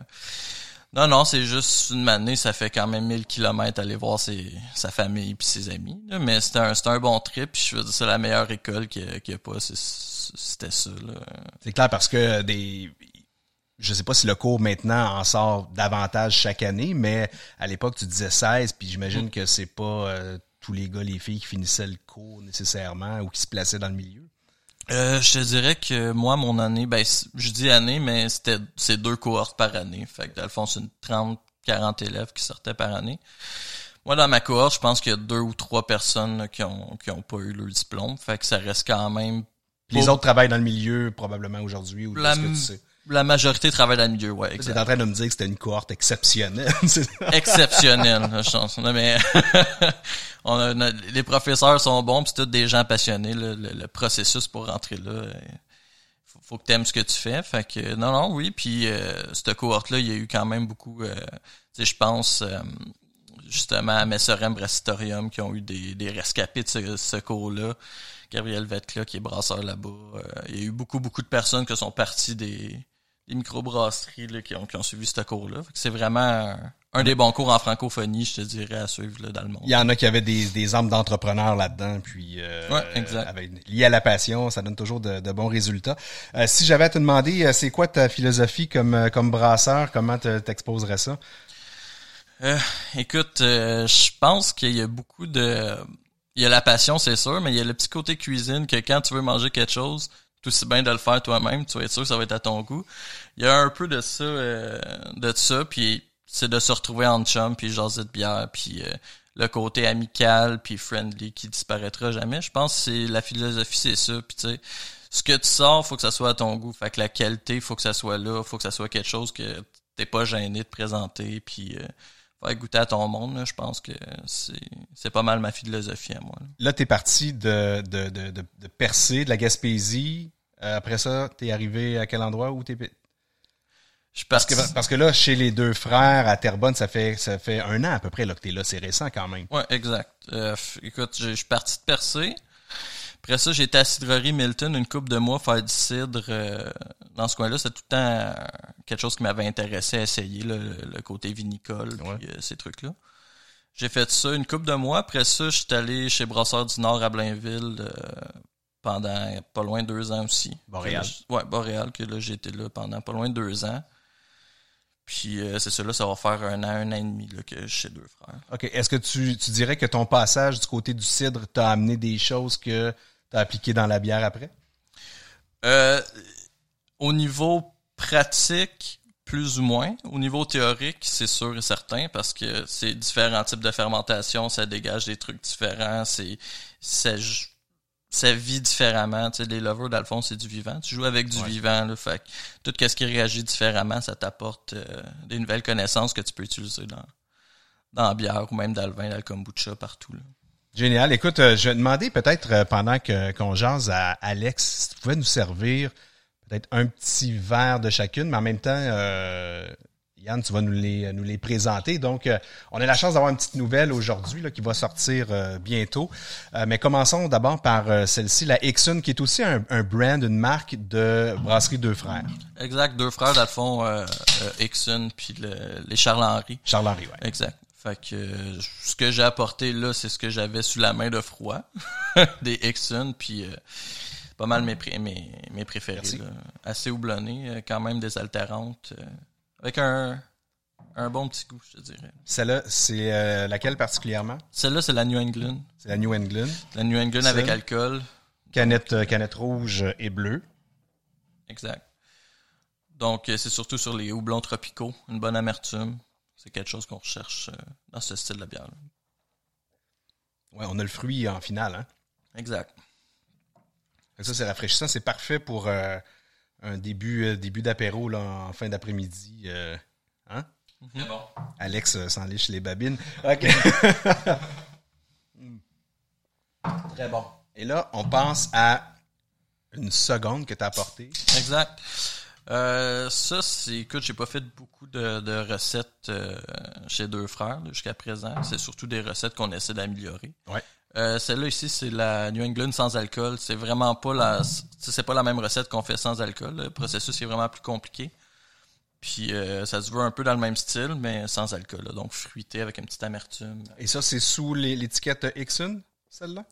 non, non, c'est juste une année, ça fait quand même 1000 kilomètres aller voir ses, sa famille puis ses amis. Mais c'était un, un bon trip. Je veux dire, c'est la meilleure école qu'il n'y a, pas. C'était ça. C'est clair parce que des je sais pas si le cours maintenant en sort davantage chaque année, mais à l'époque, tu disais 16, puis j'imagine mm. que c'est pas euh, tous les gars, les filles qui finissaient le cours nécessairement ou qui se plaçaient dans le milieu. Euh, je te dirais que moi, mon année, ben, je dis année, mais c'était c'est deux cohortes par année. Fait que dans le fond, c'est une 30, 40 élèves qui sortaient par année. Moi, dans ma cohorte, je pense qu'il y a deux ou trois personnes qui ont qui ont pas eu leur diplôme. Fait que ça reste quand même. Les autres travaillent dans le milieu probablement aujourd'hui ou la, ce que tu sais? La majorité travaille dans le milieu, ouais. Tu es en train de me dire que c'était une cohorte exceptionnelle. exceptionnelle, je pense. mais on a, les professeurs sont bons, puis c'est tous des gens passionnés. Le, processus pour rentrer là, euh, faut, que tu aimes ce que tu fais. Fait que non, non, oui. Puis euh, cette cohorte-là, il y a eu quand même beaucoup. Euh, tu sais, je pense euh, justement à Messerem Brasitorium qui ont eu des, des rescapés de ce, ce cours-là. Gabriel Vetla qui est brasseur là-bas. il y a eu beaucoup, beaucoup de personnes qui sont parties des les microbrasseries là, qui, ont, qui ont suivi ce cours-là. C'est vraiment un, des bons cours en francophonie, je te dirais, à suivre là, dans le monde. Il y en a qui avaient des, des âmes d'entrepreneurs là-dedans, puis euh, ouais, exact. lié à la passion, ça donne toujours de, de bons résultats. Euh, si j'avais à te demander, euh, c'est quoi ta philosophie comme, euh, comme brasseur, comment t'exposerais ça? Euh, écoute, je pense qu'il y a beaucoup de... Il y a la passion, c'est sûr, mais il y a le petit côté cuisine que quand tu veux manger quelque chose, aussi bien de le faire toi-même, tu vas être sûr que ça va être à ton goût. Il y a un peu de ça, euh, de ça, puis c'est de se retrouver en chum, puis jaser de bière, puis euh, le côté amical, puis friendly qui disparaîtra jamais. Je pense que c'est la philosophie, c'est ça. Puis tu sais, ce que tu sors, faut que ça soit à ton goût. Fait que la qualité, faut que ça soit là, faut que ça soit quelque chose que t'es pas gêné de te présenter, puis euh, faire goûter à ton monde. là. Je pense que c'est pas mal ma philosophie à moi. là. Là, t'es parti de, de, de, de, Percé, de la Gaspésie. Euh, après ça, t'es arrivé à quel endroit où t'es... Je Parce que, parce que là, chez les deux frères à Terrebonne, ça fait, ça fait un an à peu près là, que t'es là. C'est récent quand même. Ouais, exact. Euh, écoute, je suis parti de percer. Après ça, j'ai été à cidrerie Milton une couple de mois faire du cidre euh, dans ce coin-là. C'était tout le temps euh, quelque chose qui m'avait intéressé à essayer, là, le, le côté vinicole, Ouais. puis euh, ces trucs-là. J'ai fait ça une couple de mois. Après ça, je suis allé chez Brasseur du Nord à Blainville euh, pendant pas loin de deux ans aussi. Boréal. Ouais, Boréal, que là, j'ai été là pendant pas loin de deux ans. Puis euh, c'est ça, là, ça va faire un an, un an et demi là, que je suis chez deux frères. OK. Est-ce que tu, tu dirais que ton passage du côté du cidre t'a amené des choses que t'as appliquées dans la bière après? Euh, au niveau pratique, plus ou moins. Au niveau théorique, c'est sûr et certain parce que c'est différents types de fermentation, ça dégage des trucs différents, c'est ça, vit différemment. Tu sais, les lovers, dans le fond, c'est du vivant. Tu joues avec du Ouais. vivant, là, fait tout ce qui réagit différemment, ça t'apporte euh, des nouvelles connaissances que tu peux utiliser dans dans la bière ou même dans le vin, dans le kombucha, partout. Là. Génial. Écoute, euh, je vais demander peut-être euh, pendant que qu'on jase à Alex si tu pouvais nous servir peut-être un petit verre de chacune, mais en même temps, euh, Yann, tu vas nous les nous les présenter. Donc, euh, on a la chance d'avoir une petite nouvelle aujourd'hui qui va sortir euh, bientôt. Euh, mais commençons d'abord par euh, celle-ci, la Ixun, qui est aussi un, un brand, une marque de brasserie Deux Frères. Exact, deux frères, dans le fond, euh, euh, Ixon puis le- les Charles-Henri. Charles-Henri, ouais. Exact. Fait que euh, ce que j'ai apporté là, c'est ce que j'avais sous la main de froid. des Exxon, puis euh, pas mal mes, pré- mes, mes préférés. Assez houblonné, euh, quand même désaltérantes. euh, avec un, un bon petit goût, je te dirais. Celle-là, c'est euh, laquelle particulièrement? Celle-là, c'est la New England. C'est la New England. La New England Celle? avec alcool. Canette, euh, canette rouge et bleue. Exact. Donc, euh, c'est surtout sur les houblons tropicaux. Une bonne amertume. C'est quelque chose qu'on recherche dans ce style de bière. là. Ouais, on a le fruit en finale, hein? Exact. Ça, c'est rafraîchissant. C'est parfait pour euh, un début, euh, début d'apéro là, en fin d'après-midi. euh, hein? Bon. Alex euh, s'enliche les babines. OK. Très bon. Et là, on pense à une seconde que tu as apportée. Exact. Euh, ça, c'est, écoute, j'ai pas fait beaucoup de, de recettes euh, chez deux frères jusqu'à présent. C'est surtout des recettes qu'on essaie d'améliorer. Ouais. Euh, celle-là ici, c'est la New England sans alcool. C'est vraiment pas la, c'est pas la même recette qu'on fait sans alcool. Le processus est vraiment plus compliqué. Puis euh, ça se veut un peu dans le même style, mais sans alcool. là. donc fruité avec une petite amertume. Et ça, c'est sous l'étiquette Ixon, celle-là?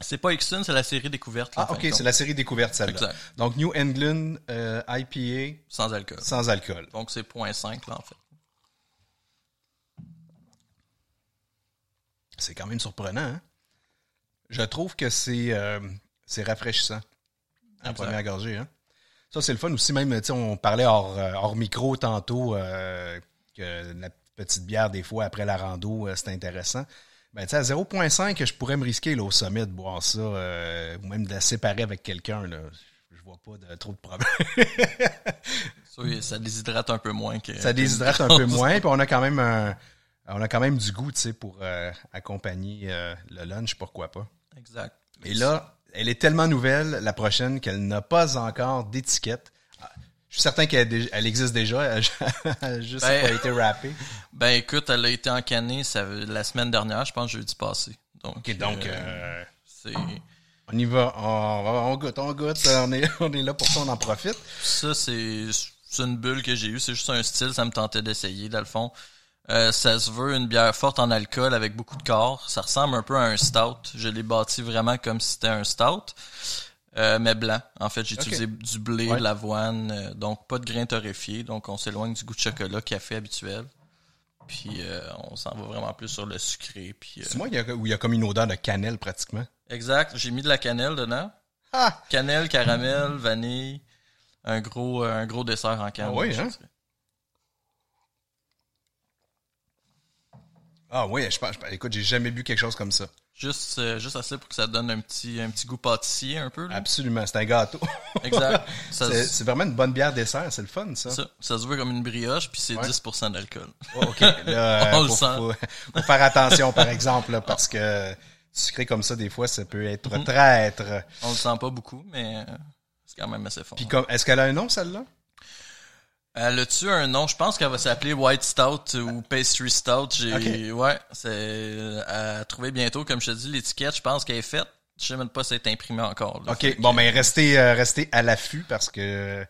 C'est pas Exxon, c'est la série découverte. là, Ah, OK, c'est la série découverte, celle-là. Donc, New England euh, IPA Sans alcool. sans alcool. Donc c'est 0.5 là en fait. C'est quand même surprenant, hein? Je trouve que c'est euh, c'est rafraîchissant à première gorgée, hein? Ça, c'est le fun aussi, même, on parlait hors, euh, hors micro tantôt euh, que la petite bière, des fois, après la rando, c'est intéressant. Ben, tu sais, à 0.5, je pourrais me risquer là, au sommet de boire ça, euh, ou même de la séparer avec quelqu'un, là. Je vois pas de, trop de problème. Ça, ça déshydrate un peu moins que. ça déshydrate un peu moins, puis on a quand même un, on a quand même du goût, tu sais, pour euh, accompagner euh, le lunch, pourquoi pas. Exact. Et là, elle est tellement nouvelle, la prochaine, qu'elle n'a pas encore d'étiquette. Ah, Je suis certain qu'elle elle existe déjà, elle a juste Ben- pas été rappée. Ben écoute, elle a été encanée ça, la semaine dernière, je pense jeudi passé. Donc, Ok, donc, euh, euh, c'est on y va, on, on goûte, on goûte, on est, on est là pour ça, on en profite. ça, c'est c'est une bulle que j'ai eue. C'est juste un style, ça me tentait d'essayer. Dans le fond, Euh, ça se veut une bière forte en alcool avec beaucoup de corps. Ça ressemble un peu à un stout. Je l'ai bâti vraiment comme si c'était un stout, euh, mais blanc. En fait, j'ai utilisé du blé, Ouais. de l'avoine, euh, donc pas de grains torréfiés. Donc on s'éloigne du goût de chocolat café habituel. Puis euh, on s'en va vraiment plus sur le sucré. Puis euh, C'est moi il y a- où il y a comme une odeur de cannelle pratiquement. exact. J'ai mis de la cannelle dedans. Ah! Cannelle, caramel, vanille, un gros, un gros dessert en canne. Ah oui, hein? dirais. Ah oui, je pense, je- écoute, j'ai jamais bu quelque chose comme ça. Juste, euh, juste assez pour que ça donne un petit, un petit goût pâtissier un peu. Là. Absolument, c'est un gâteau. Exact. C'est se- vraiment une bonne bière dessert, c'est le fun, ça. ça, ça se veut comme une brioche, puis c'est Ouais. 10% d'alcool. Oh, OK. Là, euh, On le faut, sent. faut- faut faire attention, par exemple, là, parce que sucré comme ça, des fois, ça peut être Mhm. traître. On le sent pas beaucoup, mais euh, c'est quand même assez fort. Puis est-ce qu'elle a un nom, celle-là? Elle a-tu un nom? Je pense qu'elle va s'appeler White Stout ou Pastry Stout. J'ai, ouais, c'est à trouver bientôt. Comme je te dis, l'étiquette, je pense qu'elle est faite. Je sais même pas si elle est imprimée encore. là. OK. que- Bon, mais restez, euh, restez à l'affût parce que euh,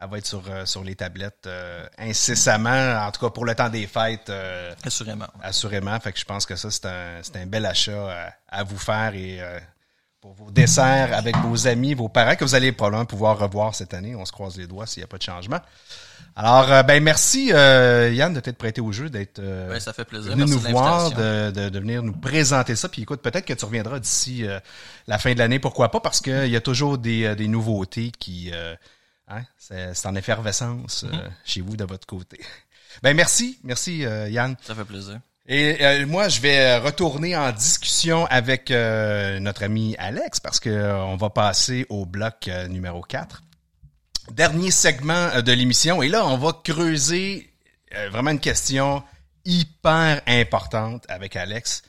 elle va être sur, euh, sur les tablettes euh, incessamment, en tout cas pour le temps des fêtes, euh, Assurément. assurément. Fait que je pense que ça, c'est un, c'est un bel achat à, à vous faire et euh, pour vos desserts avec vos amis, vos parents, que vous allez probablement pouvoir revoir cette année. On se croise les doigts s'il n'y a pas de changement. Alors, euh, ben merci euh, Yann de t'être prêté au jeu, d'être euh, Ben, ça fait plaisir. venu Merci nous de voir, de, de, de venir nous présenter ça. Puis écoute, peut-être que tu reviendras d'ici euh, la fin de l'année, pourquoi pas, parce qu'il y a toujours des, des nouveautés qui... hein, c'est en effervescence Mm-hmm. chez vous de votre côté. Ben merci, merci Yann. Ça fait plaisir. Et euh, moi, je vais retourner en discussion avec euh, notre ami Alex parce que euh, on va passer au bloc euh, numéro 4. Dernier segment euh, de l'émission. Et là, on va creuser euh, vraiment une question hyper importante avec Alex.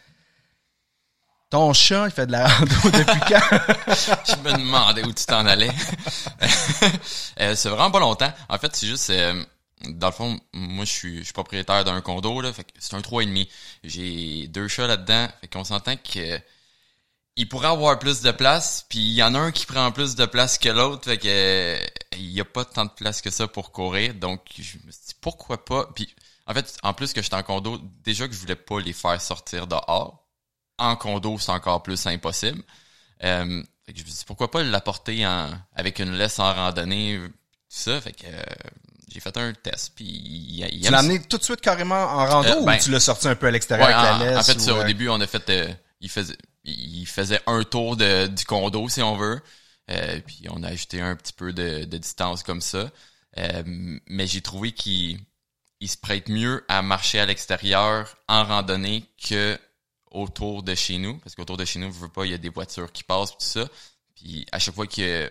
Ton chat, il fait de la rando depuis quand? Je me demandais où tu t'en allais. Euh, c'est vraiment pas longtemps. En fait, c'est juste, euh, dans le fond, moi, je suis, propriétaire d'un condo, là, fait que c'est un trois et demi. J'ai deux chats là-dedans, fait qu'on s'entend que il pourrait avoir plus de place, puis il y en a un qui prend plus de place que l'autre, fait que il y a pas tant de place que ça pour courir, donc je me suis dit pourquoi pas? Puis en fait, en plus que j'étais en condo, déjà que je voulais pas les faire sortir dehors. En condo, c'est encore plus impossible. Euh, fait que je me suis dit, pourquoi pas l'apporter en, avec une laisse en randonnée, tout ça. Fait que j'ai fait un test, puis il, il tu l'as amené tout de suite carrément en rando Euh, ben, ou tu l'as sorti un peu à l'extérieur Ouais, avec la laisse? en fait, ou, ça, au euh, début, on a fait, euh, il faisait, il faisait un tour de, du condo, si on veut. Euh, puis on a ajouté un petit peu de, de distance comme ça. Mais j'ai trouvé qu'il il se prête mieux à marcher à l'extérieur en randonnée que autour de chez nous. Parce qu'autour de chez nous, je veux pas, il y a des voitures qui passent tout ça. Puis à chaque fois que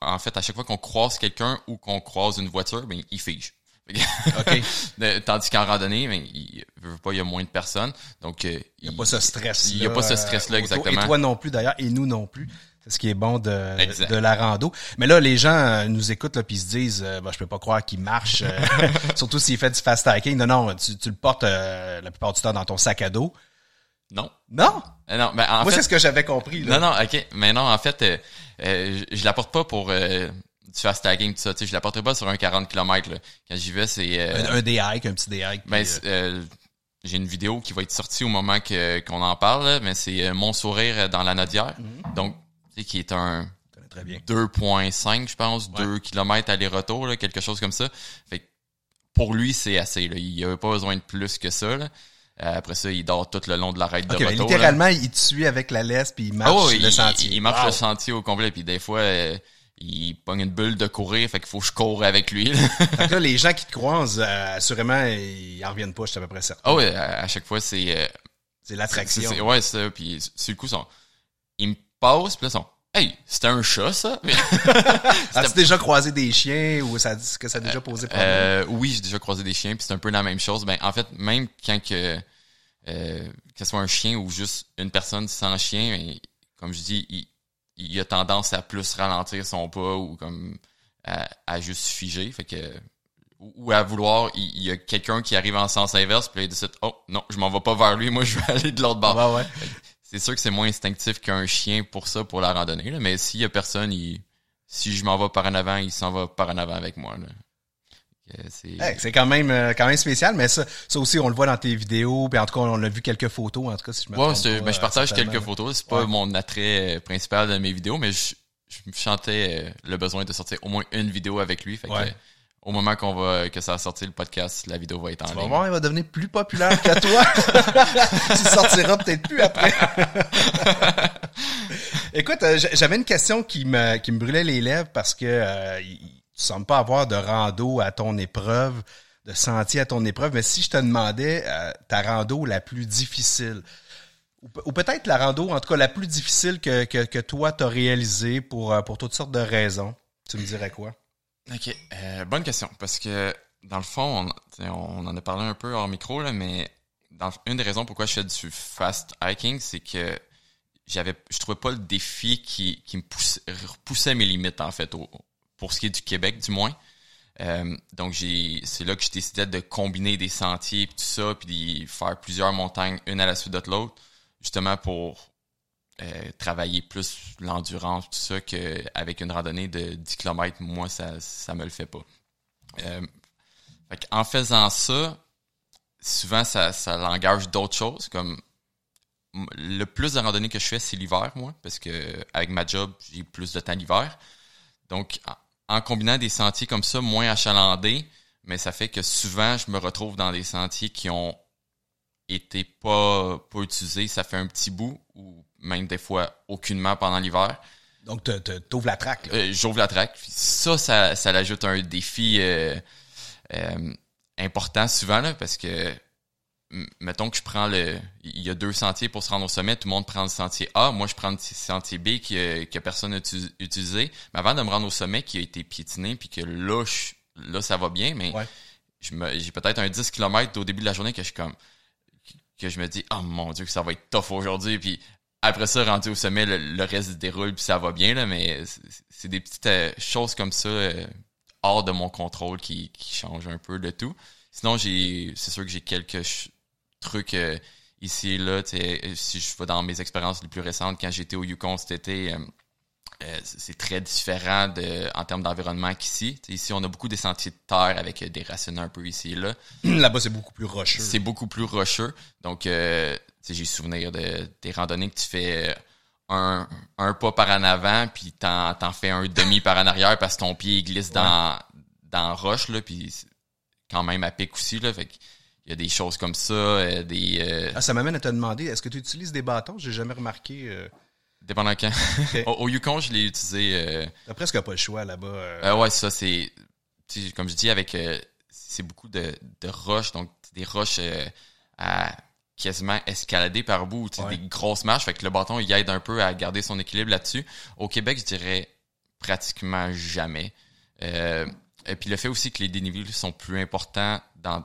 en fait, à chaque fois qu'on croise quelqu'un ou qu'on croise une voiture, ben il fige. Fait que- OK. de- Tandis qu'en randonnée, ben, il veut pas, il y a moins de personnes. Donc, euh, Il n'y a pas ce stress-là. Il y a pas ce stress-là, euh, exactement. Et toi non plus, d'ailleurs, et nous non plus. C'est ce qui est bon de, Exact. de la rando. Mais là, les gens euh, nous écoutent là, puis se disent, euh, ben, je peux pas croire qu'il marche, euh, surtout s'il fait du fast hiking. Non, non, tu, tu le portes euh, la plupart du temps dans ton sac à dos. Non. Non, Euh, Non, ben, en moi c'est ce que j'avais compris. Là. non, non, ok. Mais non, en fait, euh, euh, je, je l'apporte pas pour euh, du fast tagging, tout ça. Tu sais, je l'apporterai pas sur un 40 km. Là. Quand j'y vais, c'est... euh, Un, un day hike, un petit day hike. Ben, euh, j'ai une vidéo qui va être sortie au moment que qu'on en parle, là, mais c'est Mon sourire dans la Nodière. Mhm. Donc, tu sais, qui est un euh, je connais très bien. 2.5, je pense, 2 km aller-retour, quelque chose comme ça. Fait que pour lui, c'est assez. Là. Il avait pas besoin de plus que ça. Là. Euh, après ça, il dort tout le long de la raide Ok, de ben, retour. là. littéralement, il te suit avec la laisse puis il marche ouais, le il, sentier. Il, marche Wow. le sentier au complet, puis des fois, euh, il pogne une bulle de courir, fait qu'il faut que je cours avec lui. là. Fait que là, les gens qui te croisent, euh, assurément, ils en reviennent pas, je suis à peu près certain. Ah ouais, à, à chaque fois, c'est... euh, c'est c'est- l'attraction. c'est- Ouais, ça. Puis sur le coup, son, il me passe, puis là, son, hey, c'était un chat, ça? As-tu déjà croisé des chiens ou ça que ça a déjà posé problème? Euh, oui, j'ai déjà croisé des chiens, puis c'est un peu la même chose. Ben, en fait, même quand que, euh, que ce soit un chien ou juste une personne sans chien, ben, comme je dis, il, il a tendance à plus ralentir son pas ou comme à, à juste figer. Fait que ou à vouloir, il, y a quelqu'un qui arrive en sens inverse, puis il décide, oh non, je m'en vais pas vers lui, moi je vais aller de l'autre bord. Ouais, ouais. C'est sûr que c'est moins instinctif qu'un chien pour ça, pour la randonnée, là, mais s'il y a personne, il, si je m'en vais par en avant, il s'en va par en avant avec moi. Là. Euh, C'est... Quand même euh, quand même spécial, mais ça, ça aussi on le voit dans tes vidéos, puis en tout cas on a vu quelques photos, en tout cas si je me Ouais, pas, ben, je euh, partage quelques photos. C'est pas Ouais. mon attrait principal de mes vidéos, mais je, je me chantais le besoin de sortir au moins une vidéo avec lui. Fait que, Ouais. Au moment qu'on va que ça va sortir le podcast, la vidéo va être en Tu vas ligne. voir, il va devenir plus populaire que toi. tu sortiras peut-être plus après. Écoute, euh, j'avais une question qui me qui me brûlait les lèvres parce que euh, tu sembles pas avoir de rando à ton épreuve, de sentier à ton épreuve, mais si je te demandais euh, ta rando la plus difficile, ou peut-être la rando, en tout cas la plus difficile que, que, que toi t'as réalisée pour, euh, pour toutes sortes de raisons. Tu me dirais quoi? Ok, euh, bonne question. Parce que dans le fond, on, on en a parlé un peu hors micro, là, mais dans, une des raisons pourquoi je fais du fast hiking, c'est que j'avais, je trouvais pas le défi qui, qui me poussait, repoussait mes limites en fait, au- pour ce qui est du Québec du moins. Euh, donc j'ai, c'est là que j'ai décidé de combiner des sentiers puis tout ça, puis faire plusieurs montagnes une à la suite de l'autre, justement pour euh, travailler plus l'endurance, tout ça, qu'avec une randonnée de 10 km, moi, ça, ça me le fait pas. Euh, fait en faisant ça, souvent, ça, ça l'engage d'autres choses, comme le plus de randonnées que je fais, c'est l'hiver, moi, parce que avec ma job, j'ai plus de temps l'hiver. Donc, en, en combinant des sentiers comme ça, moins achalandés, mais ça fait que souvent, je me retrouve dans des sentiers qui ont été pas, pas utilisés, ça fait un petit bout, ou même des fois aucunement pendant l'hiver. Donc, t'ouvres la traque. Euh, J'ouvre la traque. Ça, ça, ça l'ajoute un défi euh, euh, important souvent, là, parce que mettons que je prends le. Il y a deux sentiers pour se rendre au sommet, tout le monde prend le sentier A, moi je prends le sentier B que, que personne n'a utilisé. Mais avant de me rendre au sommet qui a été piétiné, puis que là, je- là ça va bien, mais Ouais. j'ai peut-être un 10 km au début de la journée que je suis comme que je me dis oh mon dieu que ça va être tough aujourd'hui puis après ça rendu au sommet le, le reste se déroule puis ça va bien là mais c'est- des petites euh, choses comme ça euh, hors de mon contrôle qui, qui changent un peu le tout sinon j'ai c'est sûr que j'ai quelques trucs euh, ici et là si je vais dans mes expériences les plus récentes quand j'étais au Yukon cet été c'est très différent de, en termes d'environnement qu'ici. Ici, on a beaucoup des sentiers de terre avec des racines un peu ici et là. Là-bas, c'est beaucoup plus rocheux. C'est beaucoup plus rocheux. Donc, euh, j'ai souvenir de des randonnées que tu fais euh, un, un pas par en avant, puis t'en, t'en fais un demi par en arrière parce que ton pied il glisse dans, dans roche, là, puis quand même à pic aussi, là. Fait il y a des choses comme ça, euh, des... euh, Ah, ça m'amène à te demander, est-ce que tu utilises des bâtons? J'ai jamais remarqué. Euh, dépendant quand. Au, au Yukon, je l'ai utilisé... T'as presque pas le choix là-bas. ouais, ça, c'est. Comme je dis, avec. c'est beaucoup de, de roches, donc des roches à quasiment escalader par bout, Ouais. des grosses marches. Fait que le bâton, il aide un peu à garder son équilibre là-dessus. Au Québec, je dirais pratiquement jamais. Euh, et puis le fait aussi que les dénivelés sont plus importants dans,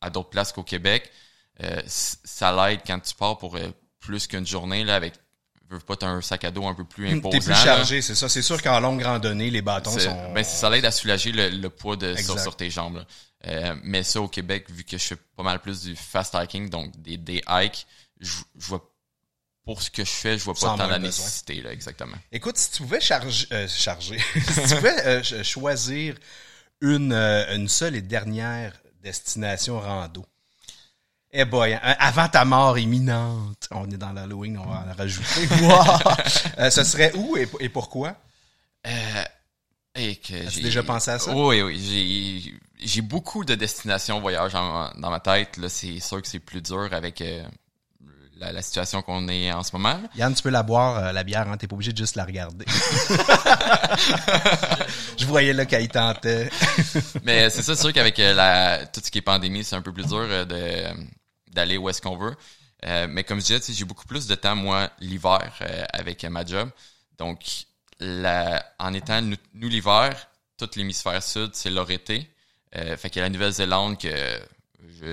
à d'autres places qu'au Québec, euh, ça l'aide quand tu pars pour euh, plus qu'une journée là, avec veux pas t'as un sac à dos un peu plus imposant. T'es plus chargé, c'est ça. C'est sûr qu'en longue randonnée, les bâtons sont. Ben, ça l'aide à soulager le, le poids de, sur, sur tes jambes. là. Euh, mais ça, au Québec, vu que je fais pas mal plus du fast hiking, donc des, des hikes, je, je vois, pour ce que je fais, je vois pas tant la nécessité, là, exactement. Écoute, si tu pouvais charger, euh, charger, si tu pouvais euh, ch- choisir une, euh, une seule et dernière destination rando. Eh boy, hein, avant ta mort imminente, on est dans l'Halloween, on va en rajouter. Wow! Ce serait où et, et pourquoi? Et que As-tu déjà pensé à ça? Oui, oui. J'ai, beaucoup de destinations voyage en- dans ma tête. Là, c'est sûr que c'est plus dur avec euh, la, la situation qu'on est en ce moment. Yann, tu peux la boire, euh, la bière, hein? T'es pas obligé de juste la regarder. Je voyais là qu'elle tentait. Mais c'est ça, c'est sûr qu'avec euh, la tout ce qui est pandémie, c'est un peu plus dur de d'aller où est-ce qu'on veut. Mais comme je disais, j'ai beaucoup plus de temps, moi, l'hiver, avec ma job. Donc, la, en étant nous, nous, l'hiver, tout l'hémisphère sud, c'est leur été. Euh, fait qu'il y a la Nouvelle-Zélande que je,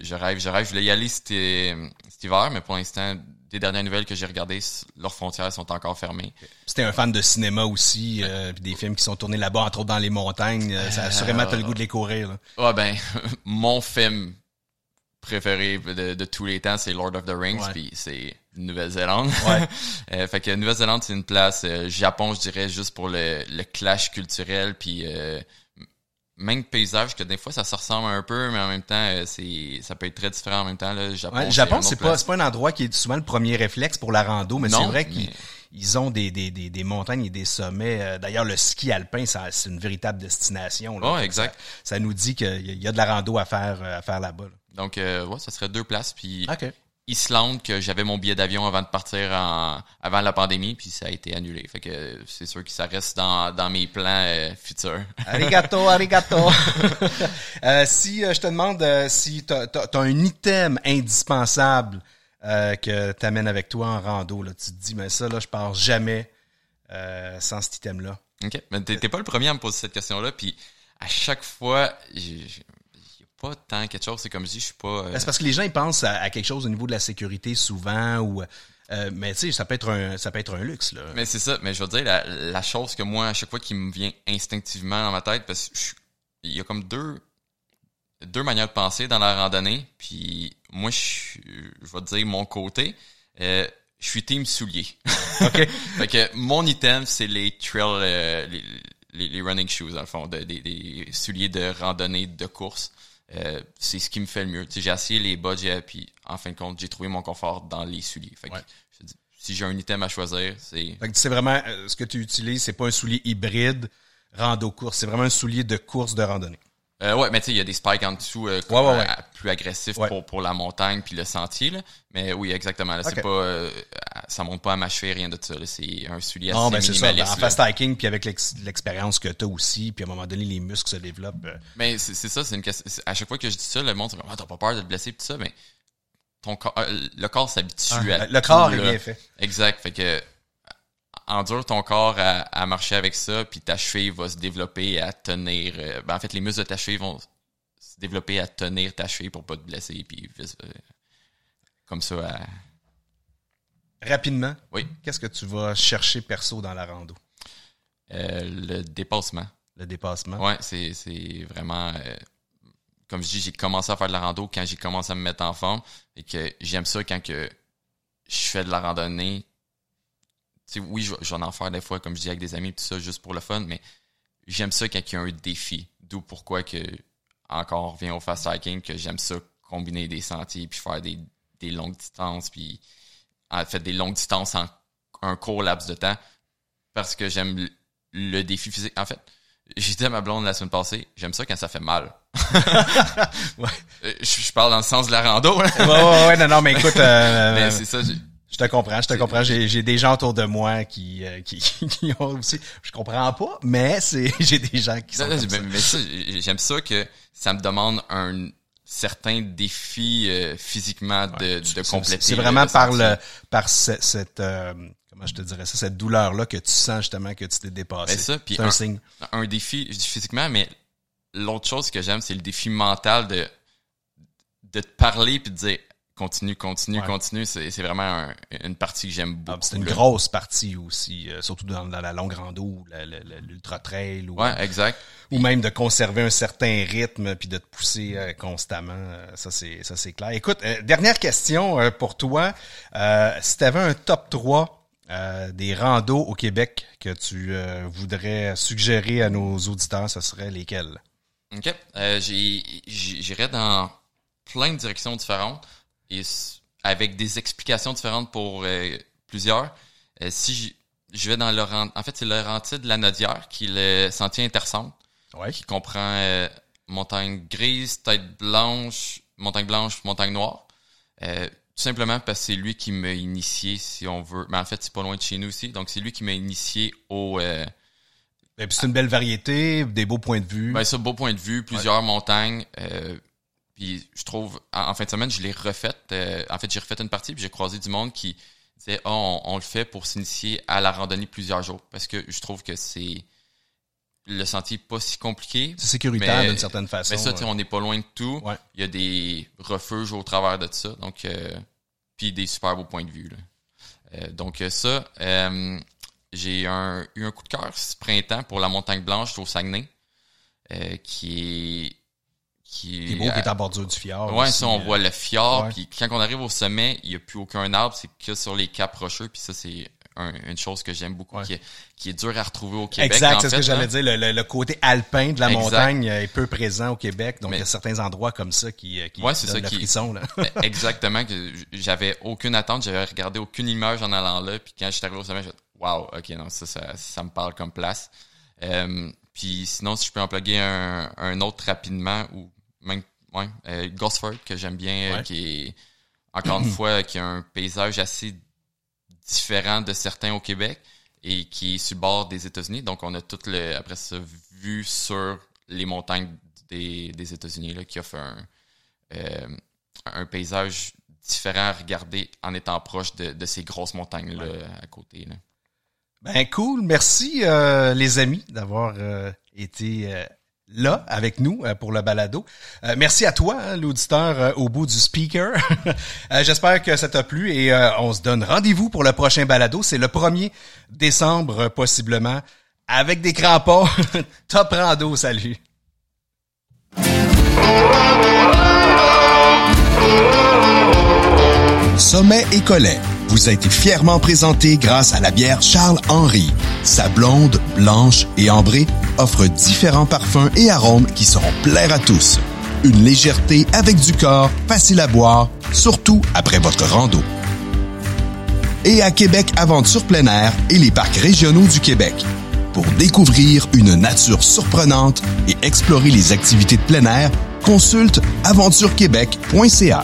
je rêve, je rêve. Je voulais y aller cet, cet hiver, mais pour l'instant, des dernières nouvelles que j'ai regardées, leurs frontières sont encore fermées. C'était un fan de cinéma aussi, euh, puis des films qui sont tournés là-bas, entre autres dans les montagnes. Euh, ça assurément t'as le goût de les courir. Là. Ah ben, mon film préféré de, de tous les temps, c'est Lord of the Rings, Ouais. puis c'est Nouvelle-Zélande. Ouais. Euh, fait que Nouvelle-Zélande, c'est une place. euh, Japon, je dirais, juste pour le, le clash culturel, puis euh, même paysage, que des fois, ça se ressemble un peu, mais en même temps, euh, c'est ça peut être très différent en même temps. Là. Japon, Ouais, le Japon, c'est pas, pas un endroit qui est souvent le premier réflexe pour la rando, mais c'est vrai qu'ils mais- ils ont des, des, des, des montagnes et des sommets. Euh, D'ailleurs, le ski alpin, c'est une véritable destination. Là. Ouais, exact. Ça, ça nous dit qu'il y a- il y a de la rando à faire, euh, à faire là-bas. là. Donc, euh, ouais, ça serait deux places, puis OK. Islande, que j'avais mon billet d'avion avant de partir en, avant la pandémie, puis ça a été annulé. Fait que c'est sûr que ça reste dans, dans mes plans euh, futurs. Arigato, arigato. Euh, si euh, je te demande euh, si t'as as, un item indispensable euh, que tu amènes avec toi en rando? Là? Tu te dis, mais ça, là, je pars jamais euh, sans cet item-là. OK. Mais t'es pas le premier à me poser cette question-là. Puis à chaque fois, y a pas tant quelque chose. C'est comme je dis, je suis pas. euh, Ben, C'est parce que les gens ils pensent à, à quelque chose au niveau de la sécurité souvent ou euh, mais tu sais ça peut être un ça peut être un luxe là. Mais c'est ça, mais je veux dire, la, la chose que moi, à chaque fois qui me vient instinctivement dans ma tête, parce que je il y a comme deux, deux manières de penser dans la randonnée, puis moi, je, je vais te dire mon côté, euh, je suis team soulier. OK. fait que mon item, c'est les trail, les, les, les running shoes, dans le fond, de- des, des souliers de randonnée, de course. Euh, c'est ce qui me fait le mieux. Tu sais, J'ai essayé les budgets, puis en fin de compte, j'ai trouvé mon confort dans les souliers. Fait que, Ouais. je te dis, si j'ai un item à choisir, c'est Fait que c'est vraiment euh, ce que tu utilises, c'est pas un soulier hybride rando course, c'est vraiment un soulier de course de randonnée. Euh, ouais, mais tu sais, il y a des spikes en dessous euh, Ouais, ouais, ouais. plus agressifs pour, pour la montagne puis le sentier. Là. Mais oui, exactement. Là, c'est pas, euh, ça monte pas à ma cheville, rien de ça. là. C'est un soulier Non, assez ben c'est ça. minimaliste. En fast hiking puis avec l'ex- l'expérience que tu as aussi, puis à un moment donné les muscles se développent. euh, Mais c'est ça, c'est une question. À chaque fois que je dis ça, le monde, c'est comme, ah, t'as pas peur de te blesser pis tout ça, mais ton corps, euh, le corps s'habitue à Ah, le corps est bien fait. Exact. Fait que endure ton corps à, à marcher avec ça, puis ta cheville va se développer à tenir. euh, ben, en fait, les muscles de ta cheville vont se développer à tenir ta cheville pour pas te blesser, puis euh, comme ça. à- Rapidement, Oui, qu'est-ce que tu vas chercher perso dans la rando? euh, le dépassement. Le dépassement. Ouais, c'est c'est vraiment comme je dis, j'ai commencé à faire de la rando quand j'ai commencé à me mettre en forme et que j'aime ça quand que je fais de la randonnée. Tu sais, oui, je, je vais en faire des fois, comme je dis, avec des amis, tout ça, juste pour le fun, mais j'aime ça quand il y a un défi. D'où pourquoi que, encore, on revient au fast hiking, que j'aime ça combiner des sentiers, puis faire des, des longues distances, puis en fait, des longues distances en un court laps de temps, parce que j'aime le, le défi physique. En fait, j'ai dit à ma blonde la semaine passée, j'aime ça quand ça fait mal. Ouais. Euh, Je, je parle dans le sens de la rando, là. Ouais, ouais, ouais, non, non, mais écoute, euh, mais c'est ça, je te comprends, je te comprends. J'ai, j'ai des gens autour de moi qui, euh, qui, qui ont aussi. Je comprends pas, mais c'est, j'ai des gens qui sont. Non, non, comme mais, ça. mais ça, j'aime ça que ça me demande un certain défi euh, physiquement de, compléter. C'est vraiment par le, par ce- cette, euh, comment je te dirais ça, cette douleur-là que tu sens justement que tu t'es dépassé. Ben ça, puis un- signe. un défi je dis physiquement, mais l'autre chose que j'aime, c'est le défi mental de de te parler puis de dire continue, continue, Ouais. continue. C'est c'est vraiment un- une partie que j'aime Ah, beaucoup. c'est une là. grosse partie aussi, euh, surtout dans, dans la longue rando, la- la- la- l'ultra trail, ou, Ouais, exact. ou même de conserver un certain rythme puis de te pousser euh, constamment. euh, ça c'est ça c'est clair. Écoute, dernière question pour toi. Si tu avais un top 3 euh, des randos au Québec que tu voudrais suggérer à nos auditeurs, ce serait lesquels? OK. J'ai- J'irais dans plein de directions différentes et avec des explications différentes pour euh, plusieurs. Euh, si je vais dans Laurent, en fait, c'est Laurentide la Nodière qui est le sentier intercentre Ouais. qui comprend euh, montagne grise, tête blanche, montagne blanche, montagne noire. Tout simplement parce que c'est lui qui m'a initié, si on veut. Mais en fait, c'est pas loin de chez nous aussi. Donc, c'est lui qui m'a initié au, puis c'est une belle variété, des beaux points de vue. Ben, ça, beau point de vue, plusieurs montagnes. Puis je trouve, en, en fin de semaine, je l'ai refaite. euh, en fait, j'ai refait une partie, puis j'ai croisé du monde qui disait, oh, on, on le fait pour s'initier à la randonnée plusieurs jours. Parce que je trouve que c'est le sentier pas si compliqué. c'est sécuritaire d'une certaine façon. Mais ça, tu sais, euh. on n'est pas loin de tout. Ouais. Il y a des refuges au travers de ça. Donc, euh, puis des super beaux points de vue. là. Euh, donc ça, j'ai un, eu un coup de cœur ce printemps pour la montagne blanche au Saguenay, qui est qui qui est beau, qui est en bordure du fjord. Ouais, aussi, ça, on euh. voit le fjord. Puis quand on arrive au sommet, il n'y a plus aucun arbre, c'est que sur les caps rocheux. Puis ça, c'est un- une chose que j'aime beaucoup, Ouais. qui, est, qui est dur à retrouver au Québec. Exact, c'est ce que j'allais hein. dire. Le, le- le côté alpin de la Exact. montagne euh, est peu présent au Québec. Donc, Mais- il y a certains endroits comme ça qui, euh, qui Ouais, donnent ça le qui- frisson. Là. Exactement, que j'avais aucune attente, j'avais regardé aucune image en allant là, puis quand je suis arrivé au sommet, j'ai dit Wow, ok, non, ça, ça, ça me parle comme place. Euh, puis sinon, si je peux en plugger un, un autre rapidement, ou même, ouais, euh, Gosford, que j'aime bien, euh, Ouais. qui est, encore une fois, qui a un paysage assez différent de certains au Québec, et qui est sur le bord des États-Unis. Donc, on a tout le, après ça, vue sur les montagnes des, des États-Unis, là, qui offre un, euh, un paysage différent à regarder en étant proche de, de ces grosses montagnes-là à côté. Là. Ben cool, merci euh, les amis d'avoir euh, été euh, là avec nous pour le balado. merci à toi, hein, l'auditeur au bout du speaker. J'espère que ça t'a plu et on se donne rendez-vous pour le prochain balado. C'est le 1er décembre possiblement avec des crampons. Top rando, salut. Sommet et Collet vous a été fièrement présenté grâce à la bière Charles Henry. Sa blonde, blanche et ambrée offre différents parfums et arômes qui seront plaire à tous. Une légèreté avec du corps, facile à boire, surtout après votre rando. Et à Québec Aventure plein air et les parcs régionaux du Québec. Pour découvrir une nature surprenante et explorer les activités de plein air, consulte aventurequebec.ca.